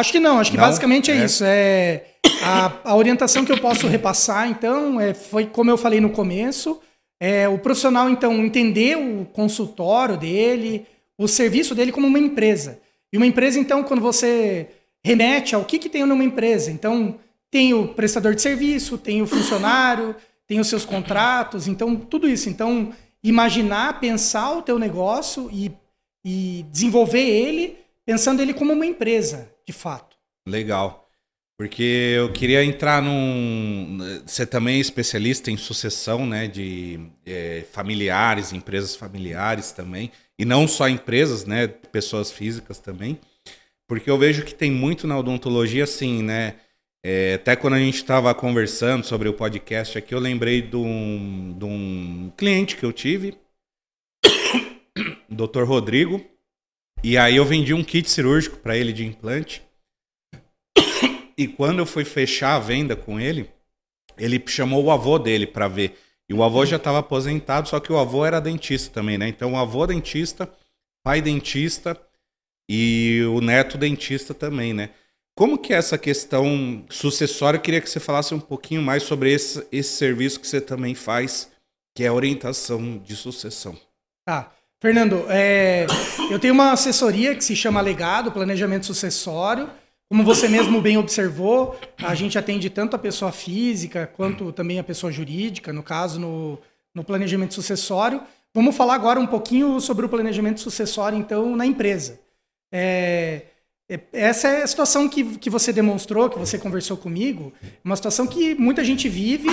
Acho que não, acho que não? basicamente é, é, isso. É a, a, orientação que eu posso repassar, então, é, foi como eu falei no começo, é o profissional, então, entender o consultório dele, o serviço dele como uma empresa. E uma empresa, então, quando você remete ao que, que tem numa empresa, então tem o prestador de serviço, tem o funcionário, tem os seus contratos, então tudo isso. Então, imaginar, pensar o teu negócio e, e desenvolver ele pensando ele como uma empresa, de fato. Legal. Porque eu queria entrar num. Você também é especialista em sucessão né, de é, familiares, empresas familiares também. E não só empresas, né? Pessoas físicas também. Porque eu vejo que tem muito na odontologia, assim, né? É, até quando a gente estava conversando sobre o podcast aqui, eu lembrei de um, de um cliente que eu tive, [COUGHS] Dr. Rodrigo, e aí eu vendi um kit cirúrgico para ele de implante. E quando eu fui fechar a venda com ele, ele chamou o avô dele para ver. E o avô já estava aposentado, só que o avô era dentista também, né? Então o avô dentista, pai dentista e o neto dentista também, né? Como que é essa questão sucessória? Eu queria que você falasse um pouquinho mais sobre esse, esse serviço que você também faz, que é a orientação de sucessão. Tá. Fernando, é, eu tenho uma assessoria que se chama Legado, Planejamento Sucessório. Como você mesmo bem observou, a gente atende tanto a pessoa física quanto também a pessoa jurídica, no caso, no, no planejamento sucessório. Vamos falar agora um pouquinho sobre o planejamento sucessório, então, na empresa. É, é, essa é a situação que, que você demonstrou, que você conversou comigo, uma situação que muita gente vive,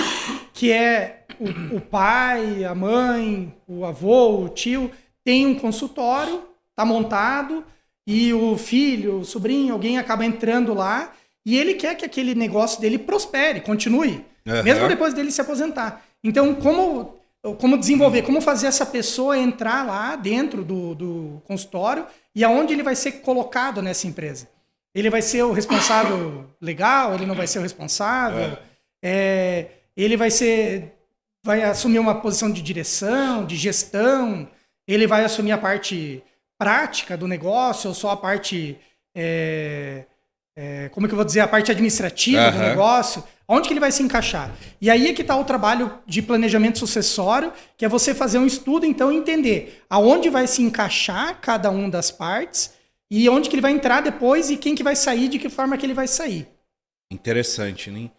que é o, o pai, a mãe, o avô, o tio, tem um consultório, está montado, e o filho, o sobrinho, alguém acaba entrando lá, e ele quer que aquele negócio dele prospere, continue, uhum. mesmo depois dele se aposentar. Então, como, como desenvolver, como fazer essa pessoa entrar lá dentro do, do consultório e aonde ele vai ser colocado nessa empresa. Ele vai ser o responsável [COUGHS] legal, ele não vai ser o responsável, é. É, ele vai ser, vai assumir uma posição de direção, de gestão, ele vai assumir a parte prática do negócio ou só a parte, é, é como é que eu vou dizer, a parte administrativa uhum. do negócio. Onde que ele vai se encaixar? E aí é que está o trabalho de planejamento sucessório, que é você fazer um estudo, então, entender aonde vai se encaixar cada um das partes e onde que ele vai entrar depois e quem que vai sair, de que forma que ele vai sair. Interessante, né?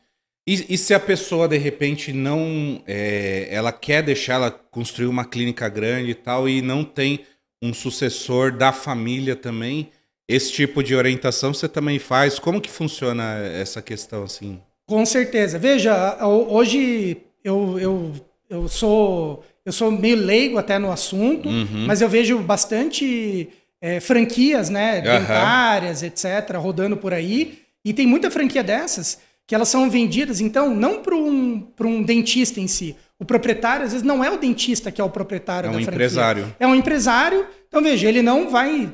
E, e se a pessoa, de repente, não... É, ela quer deixar ela construir uma clínica grande e tal e não tem um sucessor da família também, esse tipo de orientação você também faz? Como que funciona essa questão, assim? Com certeza. Veja, hoje eu, eu, eu sou eu sou meio leigo até no assunto, uhum. mas eu vejo bastante é, franquias, né, dentárias, uhum. etc., rodando por aí. E tem muita franquia dessas que elas são vendidas, então, não para um, um dentista em si. O proprietário, às vezes, não é o dentista que é o proprietário é um da franquia. empresário. É um empresário. Então, veja, ele não vai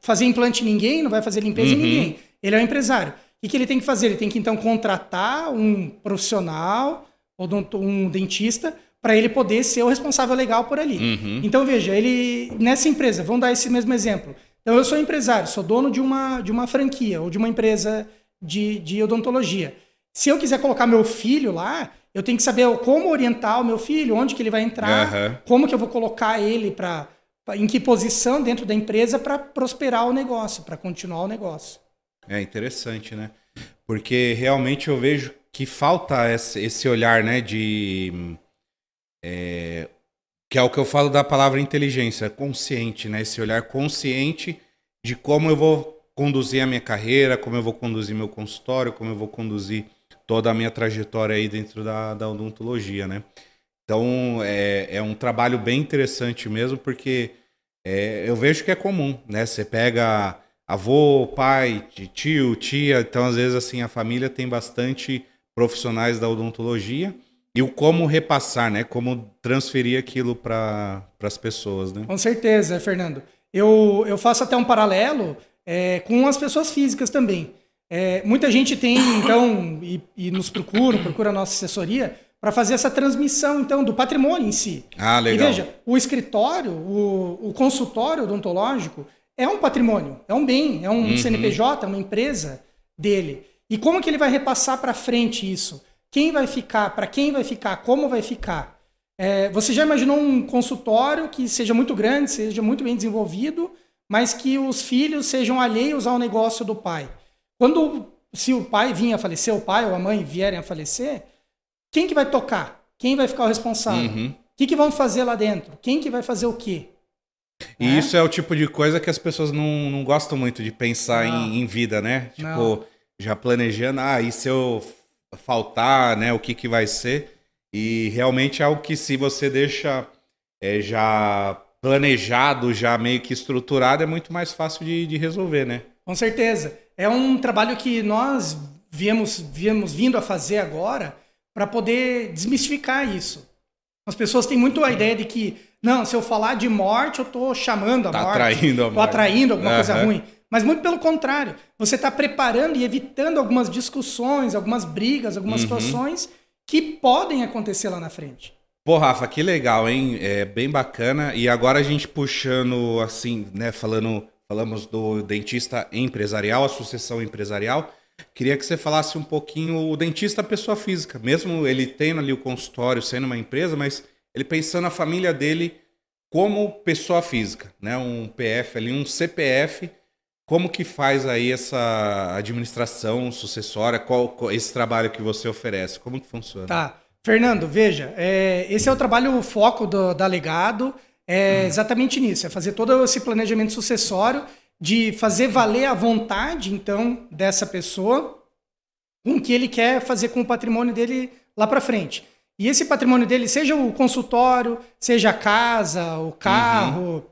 fazer implante em ninguém, não vai fazer limpeza uhum. em ninguém. Ele é um empresário. O que ele tem que fazer? Ele tem que então contratar um profissional ou um dentista para ele poder ser o responsável legal por ali. Uhum. Então veja, ele nessa empresa, vamos dar esse mesmo exemplo. Então eu sou empresário, sou dono de uma de uma franquia ou de uma empresa de, de odontologia. Se eu quiser colocar meu filho lá, eu tenho que saber como orientar o meu filho, onde que ele vai entrar, uhum. como que eu vou colocar ele para em que posição dentro da empresa para prosperar o negócio, para continuar o negócio. É interessante, né? Porque realmente eu vejo que falta esse olhar, né, de... É, que é o que eu falo da palavra inteligência, consciente, né? Esse olhar consciente de como eu vou conduzir a minha carreira, como eu vou conduzir meu consultório, como eu vou conduzir toda a minha trajetória aí dentro da, da odontologia, né? Então é, é um trabalho bem interessante mesmo, porque é, eu vejo que é comum, né? Você pega avô, pai, tio, tia, então às vezes assim a família tem bastante profissionais da odontologia e o como repassar, né? Como transferir aquilo para as pessoas, né? Com certeza, Fernando. Eu, eu faço até um paralelo é, com as pessoas físicas também. É, muita gente tem, então, e, e nos procura, procura a nossa assessoria, para fazer essa transmissão, então, do patrimônio em si. Ah, legal. E veja, o escritório, o, o consultório odontológico é um patrimônio, é um bem, é um uhum. CNPJ, é uma empresa dele. E como que ele vai repassar para frente isso? Quem vai ficar, para quem vai ficar, como vai ficar? É, você já imaginou um consultório que seja muito grande, seja muito bem desenvolvido, mas que os filhos sejam alheios ao negócio do pai? Quando, se o pai vinha a falecer, o pai ou a mãe vierem a falecer, quem que vai tocar? Quem vai ficar o responsável? Uhum. O que, que vão fazer lá dentro? Quem que vai fazer o quê? E é? isso é o tipo de coisa que as pessoas não, não gostam muito de pensar em, em, vida, né? Tipo, não. já planejando, ah, e se eu faltar, né? O que, que vai ser? E realmente é algo que se você deixa é, já planejado, já meio que estruturado, é muito mais fácil de, de resolver, né? Com certeza. É um trabalho que nós viemos, viemos vindo a fazer agora para poder desmistificar isso. As pessoas têm muito a ideia de que, não, se eu falar de morte, eu estou chamando a tá morte. Atraindo a morte. Estou atraindo alguma uhum. coisa ruim. Mas muito pelo contrário, você está preparando e evitando algumas discussões, algumas brigas, algumas uhum. situações que podem acontecer lá na frente. Pô, Rafa, que legal, hein? É bem bacana. E agora a gente puxando, assim, né, falando, falamos do dentista empresarial, associação empresarial. Queria que você falasse um pouquinho o dentista pessoa física, mesmo ele tendo ali o consultório, sendo uma empresa, mas ele pensando a família dele como pessoa física, né? Um PF ali, um CPF. Como que faz aí essa administração sucessória? Qual, qual esse trabalho que você oferece? Como que funciona? Tá. Fernando, veja, é, esse é o trabalho, o foco do, da Legado, é hum. exatamente nisso, é fazer todo esse planejamento sucessório de fazer valer a vontade, então, dessa pessoa com o que ele quer fazer com o patrimônio dele lá para frente. E esse patrimônio dele, seja o consultório, seja a casa, o carro,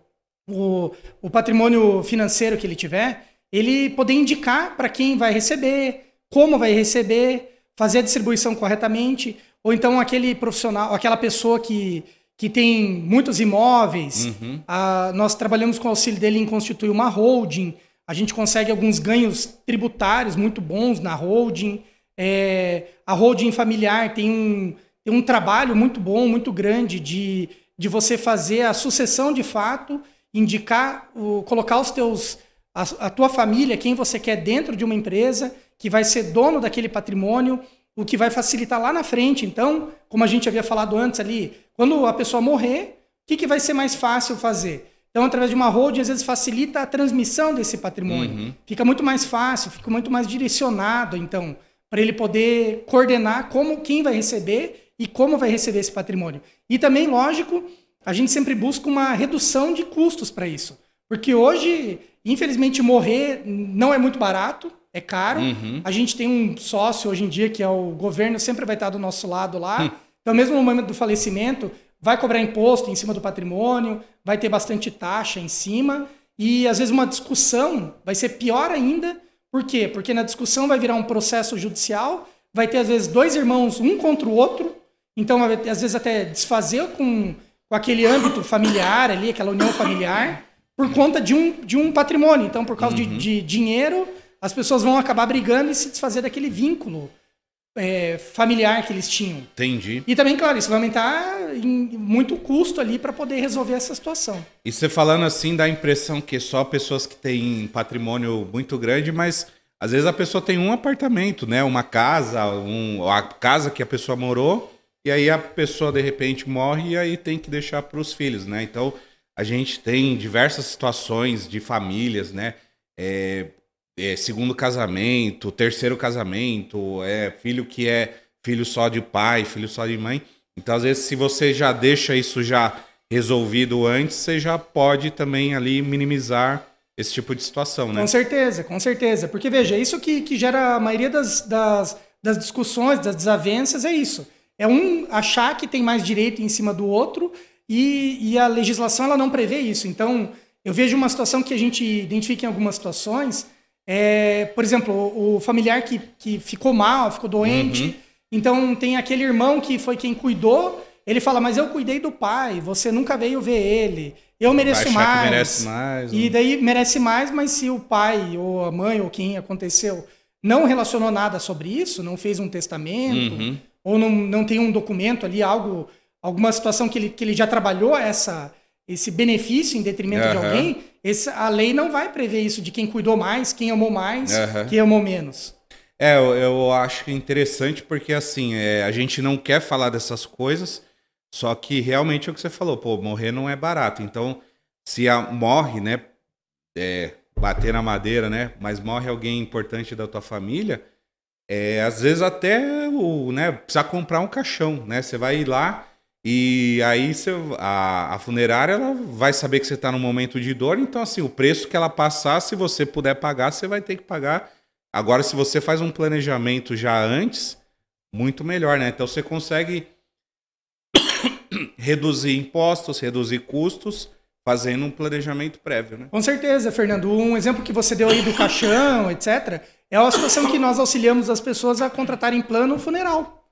uhum. o, o patrimônio financeiro que ele tiver, ele poder indicar para quem vai receber, como vai receber, fazer a distribuição corretamente, ou então aquele profissional, aquela pessoa que que tem muitos imóveis. Uhum. Ah, nós trabalhamos com o auxílio dele em constituir uma holding. A gente consegue alguns ganhos tributários muito bons na holding. É, a holding familiar tem um, tem um trabalho muito bom, muito grande de, de você fazer a sucessão de fato, indicar, o, colocar os teus a, a tua família, quem você quer dentro de uma empresa, que vai ser dono daquele patrimônio, o que vai facilitar lá na frente. Então, como a gente havia falado antes ali, quando a pessoa morrer, o que, que vai ser mais fácil fazer? Então, através de uma holding, às vezes facilita a transmissão desse patrimônio. Uhum. Fica muito mais fácil, fica muito mais direcionado, então, para ele poder coordenar como quem vai receber e como vai receber esse patrimônio. E também, lógico, a gente sempre busca uma redução de custos para isso. Porque hoje, infelizmente, morrer não é muito barato, é caro. Uhum. A gente tem um sócio hoje em dia que é o governo, sempre vai estar do nosso lado lá. Hum. Então, mesmo no momento do falecimento, vai cobrar imposto em cima do patrimônio, vai ter bastante taxa em cima. E às vezes uma discussão vai ser pior ainda. Por quê? Porque na discussão vai virar um processo judicial, vai ter às vezes dois irmãos, um contra o outro. Então, às vezes até desfazer com, com aquele âmbito familiar ali, aquela união familiar, por conta de um, de um patrimônio. Então, por causa uhum. de, de dinheiro, as pessoas vão acabar brigando e se desfazer daquele vínculo é, familiar que eles tinham. Entendi. E também, claro, isso vai aumentar muito o custo ali para poder resolver essa situação. E você falando assim, dá a impressão que só pessoas que têm patrimônio muito grande, mas às vezes a pessoa tem um apartamento, né? Uma casa, um, a casa que a pessoa morou, e aí a pessoa de repente morre e aí tem que deixar para os filhos, né? Então a gente tem diversas situações de famílias, né? É, é, segundo casamento, terceiro casamento, é filho que é filho só de pai, filho só de mãe. Então, às vezes, se você já deixa isso já resolvido antes, você já pode também ali minimizar esse tipo de situação, né? Com certeza, com certeza. Porque, veja, isso que, que gera a maioria das, das, das discussões, das desavenças, é isso. é um achar que tem mais direito em cima do outro e, e a legislação ela não prevê isso. Então, eu vejo uma situação que a gente identifica em algumas situações, é, por exemplo, o, o familiar que, que ficou mal, ficou doente, uhum. então tem aquele irmão que foi quem cuidou, ele fala, mas eu cuidei do pai, você nunca veio ver ele, eu mereço mais. merece mais. E né? daí merece mais, mas se o pai ou a mãe ou quem aconteceu não relacionou nada sobre isso, não fez um testamento, uhum. ou não, não tem um documento ali, algo, alguma situação que ele, que ele já trabalhou essa, esse benefício em detrimento uhum. de alguém, esse, a lei não vai prever isso de quem cuidou mais, quem amou mais, uhum. quem amou menos. É, eu, eu acho interessante porque assim, é, a gente não quer falar dessas coisas, só que realmente é o que você falou, pô, morrer não é barato. Então, se a, morre, né, é, bater na madeira, né, mas morre alguém importante da tua família, é, às vezes até o, né, precisa comprar um caixão, né? Você vai ir lá e aí você, a, a funerária ela vai saber que você está num momento de dor, então assim, o preço que ela passar, se você puder pagar, você vai ter que pagar. Agora, se você faz um planejamento já antes, muito melhor, né? Então você consegue [COUGHS] reduzir impostos, reduzir custos, fazendo um planejamento prévio, né? Com certeza, Fernando. Um exemplo que você deu aí do caixão, etc., é a situação que nós auxiliamos as pessoas a contratarem plano funeral.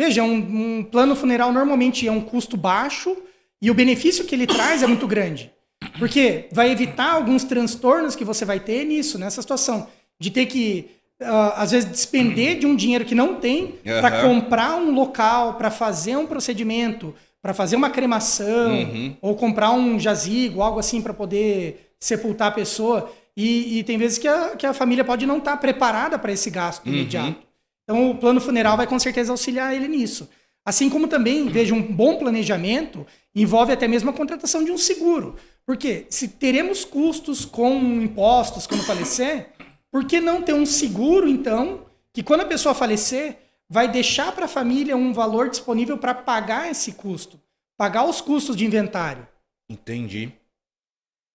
Veja, um, um plano funeral normalmente é um custo baixo e o benefício que ele traz é muito grande. Porque vai evitar alguns transtornos que você vai ter nisso, nessa situação. De ter que, uh, às vezes, despender de um dinheiro que não tem uhum. para comprar um local, para fazer um procedimento, para fazer uma cremação, uhum. ou comprar um jazigo, algo assim, para poder sepultar a pessoa. E, e, tem vezes que a, que a família pode não estar tá preparada para esse gasto uhum. imediato. Então, o plano funeral vai com certeza auxiliar ele nisso. Assim como também, veja, um bom planejamento envolve até mesmo a contratação de um seguro. Porque se teremos custos com impostos quando falecer, por que não ter um seguro, então, que quando a pessoa falecer, vai deixar para a família um valor disponível para pagar esse custo, pagar os custos de inventário. Entendi.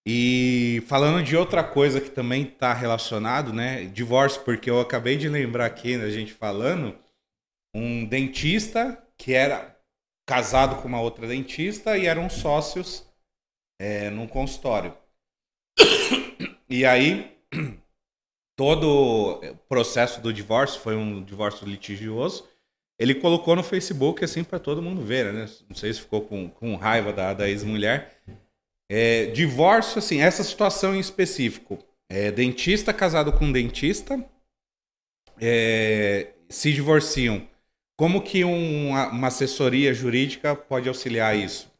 E falando de outra coisa que também está relacionado, né? Divórcio, porque eu acabei de lembrar aqui, né, a gente falando, um dentista que era casado com uma outra dentista e eram sócios é, num consultório. E aí todo o processo do divórcio foi um divórcio litigioso. Ele colocou no Facebook assim para todo mundo ver, né? Não sei se ficou com, com raiva da, da ex-mulher. É, divórcio, assim, essa situação em específico. É, dentista casado com dentista é, se divorciam. Como que um, uma assessoria jurídica pode auxiliar isso?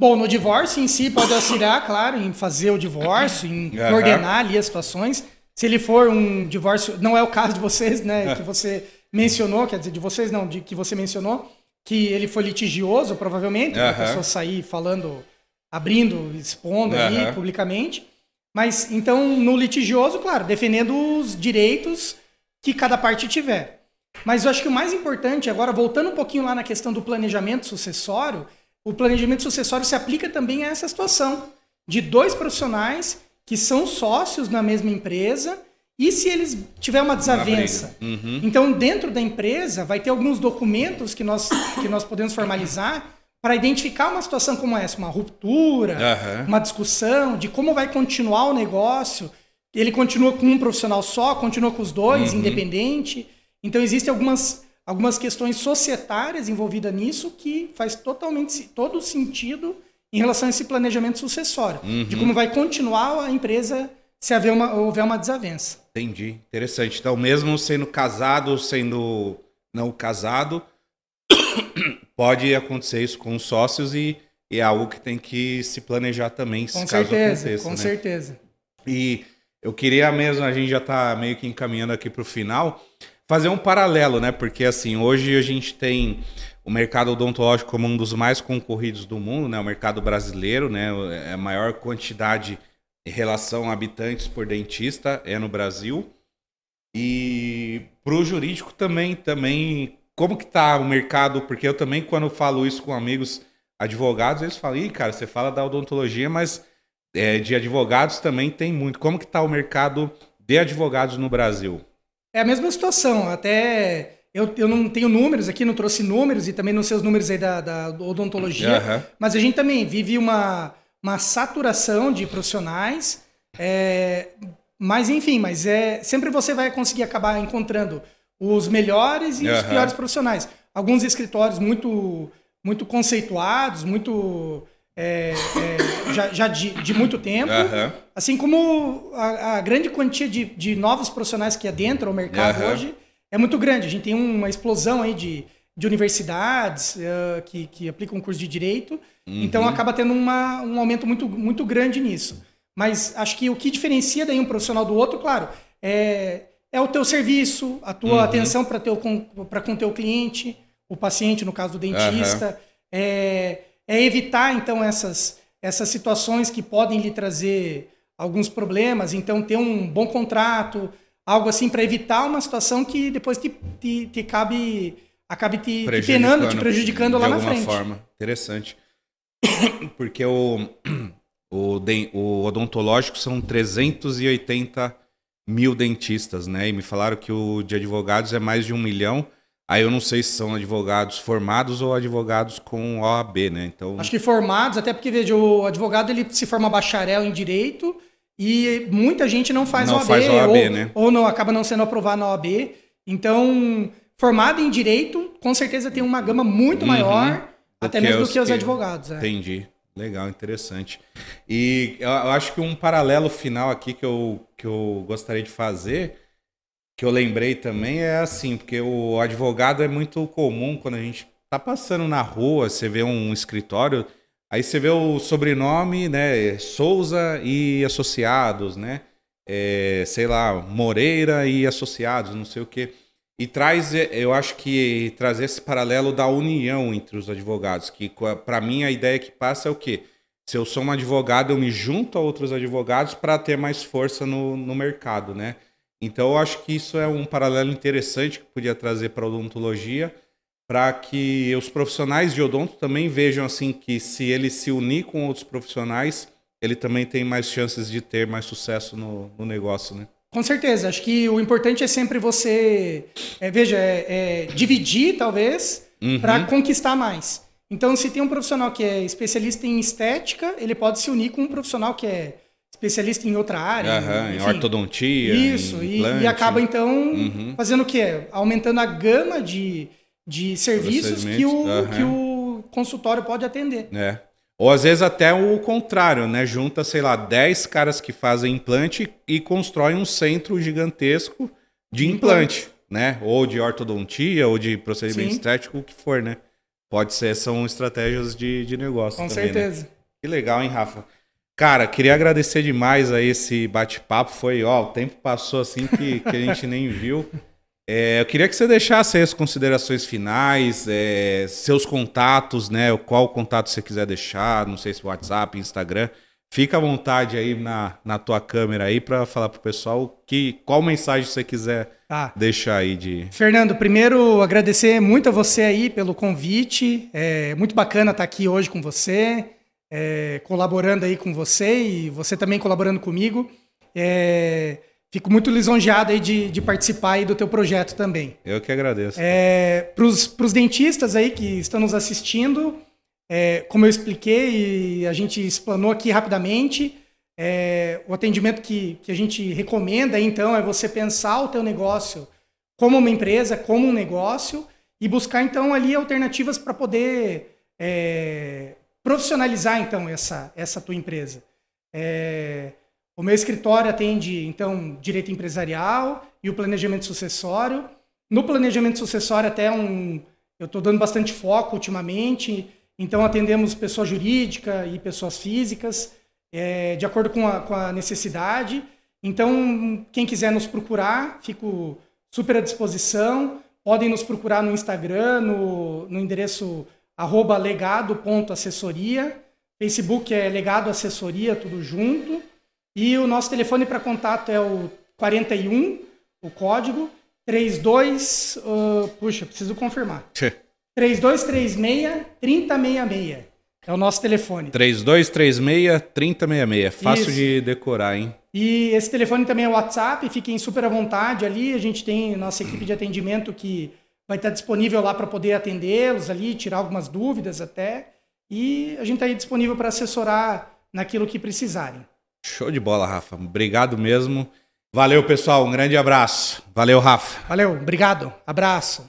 Bom, no divórcio em si pode auxiliar, claro, em fazer o divórcio, em uhum. coordenar ali as situações. Se ele for um divórcio, não é o caso de vocês, né? Que [LAUGHS] você mencionou, quer dizer, de vocês não, de que você mencionou, que ele foi litigioso, provavelmente, uhum. a pessoa sair falando, abrindo, expondo uhum. ali publicamente. Mas então, no litigioso, claro, defendendo os direitos que cada parte tiver. Mas eu acho que o mais importante, agora voltando um pouquinho lá na questão do planejamento sucessório, o planejamento sucessório se aplica também a essa situação de dois profissionais que são sócios na mesma empresa e se eles tiver uma desavença. Uhum. Então, dentro da empresa, vai ter alguns documentos que nós, que nós podemos formalizar para identificar uma situação como essa, uma ruptura, uhum. uma discussão de como vai continuar o negócio. Ele continua com um profissional só, continua com os dois, uhum. independente. Então, existem algumas, algumas questões societárias envolvidas nisso que faz totalmente todo sentido em relação a esse planejamento sucessório, uhum. de como vai continuar a empresa se haver uma, houver uma desavença. Entendi. Interessante. Então, mesmo sendo casado, sendo não casado, pode acontecer isso com os sócios e, e, é algo que tem que se planejar também, com caso certeza, aconteça. Com né? certeza. E eu queria mesmo, a gente já está meio que encaminhando aqui para o final, fazer um paralelo, né? Porque assim, hoje a gente tem o mercado odontológico como um dos mais concorridos do mundo, né? O mercado brasileiro, né? É a maior quantidade em relação a habitantes por dentista é no Brasil. E para o jurídico também, também como que tá o mercado? Porque eu também quando falo isso com amigos advogados, eles falam, Ih, cara, você fala da odontologia, mas é, de advogados também tem muito. Como que tá o mercado de advogados no Brasil? É a mesma situação. Até eu, eu não tenho números aqui, não trouxe números e também não sei os números aí da, da odontologia, uhum. mas a gente também vive uma, uma saturação de profissionais. É, mas enfim, mas é sempre você vai conseguir acabar encontrando os melhores e uhum. os piores profissionais. Alguns escritórios muito muito conceituados, muito é, é, já, já de, de, muito tempo, uhum. assim como a, a, grande quantia de, de novos profissionais que adentram o mercado uhum. hoje é muito grande. A gente tem uma explosão aí de, de universidades uh, que, que aplicam curso de direito, uhum. então acaba tendo uma, um aumento muito, muito grande nisso. Mas acho que o que diferencia daí um profissional do outro, claro, é, é o teu serviço, a tua uhum. atenção para com o teu cliente, o paciente, no caso do dentista. Uhum. É, é, evitar, então, essas, essas situações que podem lhe trazer alguns problemas. Então, ter um bom contrato, algo assim, para evitar uma situação que depois te, te, te cabe, acabe te, te penando, te prejudicando lá na frente. De alguma forma. Interessante. [COUGHS] Porque o [COUGHS] o, o odontológico são 380 mil dentistas, né? E me falaram que o de advogados é mais de um milhão. Aí eu não sei se são advogados formados ou advogados com OAB, né? Então... Acho que formados, até porque, veja, o advogado ele se forma bacharel em direito e muita gente não faz não OAB, faz OAB ou, né? ou não, acaba não sendo aprovado na OAB. Então, formado em direito, com certeza tem uma gama muito uhum, maior, até mesmo do que os advogados. É. Entendi. Legal, interessante. E eu, acho que um paralelo final aqui que eu, que eu gostaria de fazer, que eu lembrei também, é assim, porque o advogado é muito comum quando a gente tá passando na rua, você vê um escritório, aí você vê o sobrenome, né, Souza e Associados, né, é, sei lá, Moreira e Associados, não sei o quê. E traz, é, eu acho que trazer esse paralelo da união entre os advogados, que para mim a ideia que passa é o quê? Se eu sou um advogado, eu me junto a outros advogados para ter mais força no, no mercado, né? Então eu acho que isso é um paralelo interessante que podia trazer para a odontologia, para que os profissionais de odonto também vejam assim que se ele se unir com outros profissionais, ele também tem mais chances de ter mais sucesso no, no negócio, né? Com certeza. Acho que o importante é sempre você, é, veja, é, é dividir, talvez, uhum. para conquistar mais. Então, se tem um profissional que é especialista em estética, ele pode se unir com um profissional que é especialista em outra área. Uhum, em ortodontia. Isso, e, e, acaba então uhum. fazendo o quê? Aumentando a gama de, de serviços que o, que o consultório pode atender. É. Ou às vezes até o contrário, né? Junta, sei lá, 10 caras que fazem implante e constrói um centro gigantesco de implante, implante. né? Ou de ortodontia, ou de procedimento Sim. estético, o que for, né? Pode ser, são estratégias de, de negócio Com também, né? certeza. Né? Que legal, hein, Rafa? Cara, queria agradecer demais a esse bate-papo. Foi, ó, o tempo passou assim que, que a gente nem viu. É, eu queria que você deixasse aí as considerações finais, é, seus contatos, né? Qual contato você quiser deixar, não sei se WhatsApp, Instagram. Fica à vontade aí na, na tua câmera aí para falar pro pessoal que qual mensagem você quiser tá. deixar aí de. Fernando, primeiro agradecer muito a você aí pelo convite. É muito bacana estar aqui hoje com você, é, colaborando aí com você e você também colaborando comigo. É, Fico muito lisonjeado aí de, de participar aí do teu projeto também. Eu que agradeço. É, Para os dentistas aí que estão nos assistindo, é, como eu expliquei e a gente explanou aqui rapidamente, é, o atendimento que, que a gente recomenda então é você pensar o teu negócio como uma empresa, como um negócio e buscar então ali alternativas para poder é, profissionalizar então essa, essa tua empresa. É, o meu escritório atende, então, direito empresarial e o planejamento sucessório. No planejamento sucessório, até um. Eu estou dando bastante foco ultimamente, então atendemos pessoa jurídica e pessoas físicas, é, de acordo com a, com a necessidade. Então, quem quiser nos procurar, fico super à disposição. Podem nos procurar no Instagram, no, no endereço legado.assessoria. Facebook é Legado Assessoria, tudo junto. E o nosso telefone para contato é o 41, o código, 32. Uh, puxa, preciso confirmar. 3236 3066. É o nosso telefone. 3236 3066. Fácil Isso. de decorar, hein? E esse telefone também é o WhatsApp, fiquem super à vontade ali. A gente tem nossa equipe de atendimento que vai estar disponível lá para poder atendê-los ali, tirar algumas dúvidas até. E a gente está aí disponível para assessorar naquilo que precisarem. Show de bola, Rafa. Obrigado mesmo. Valeu, pessoal. Um grande abraço. Valeu, Rafa. Valeu, obrigado. Abraço.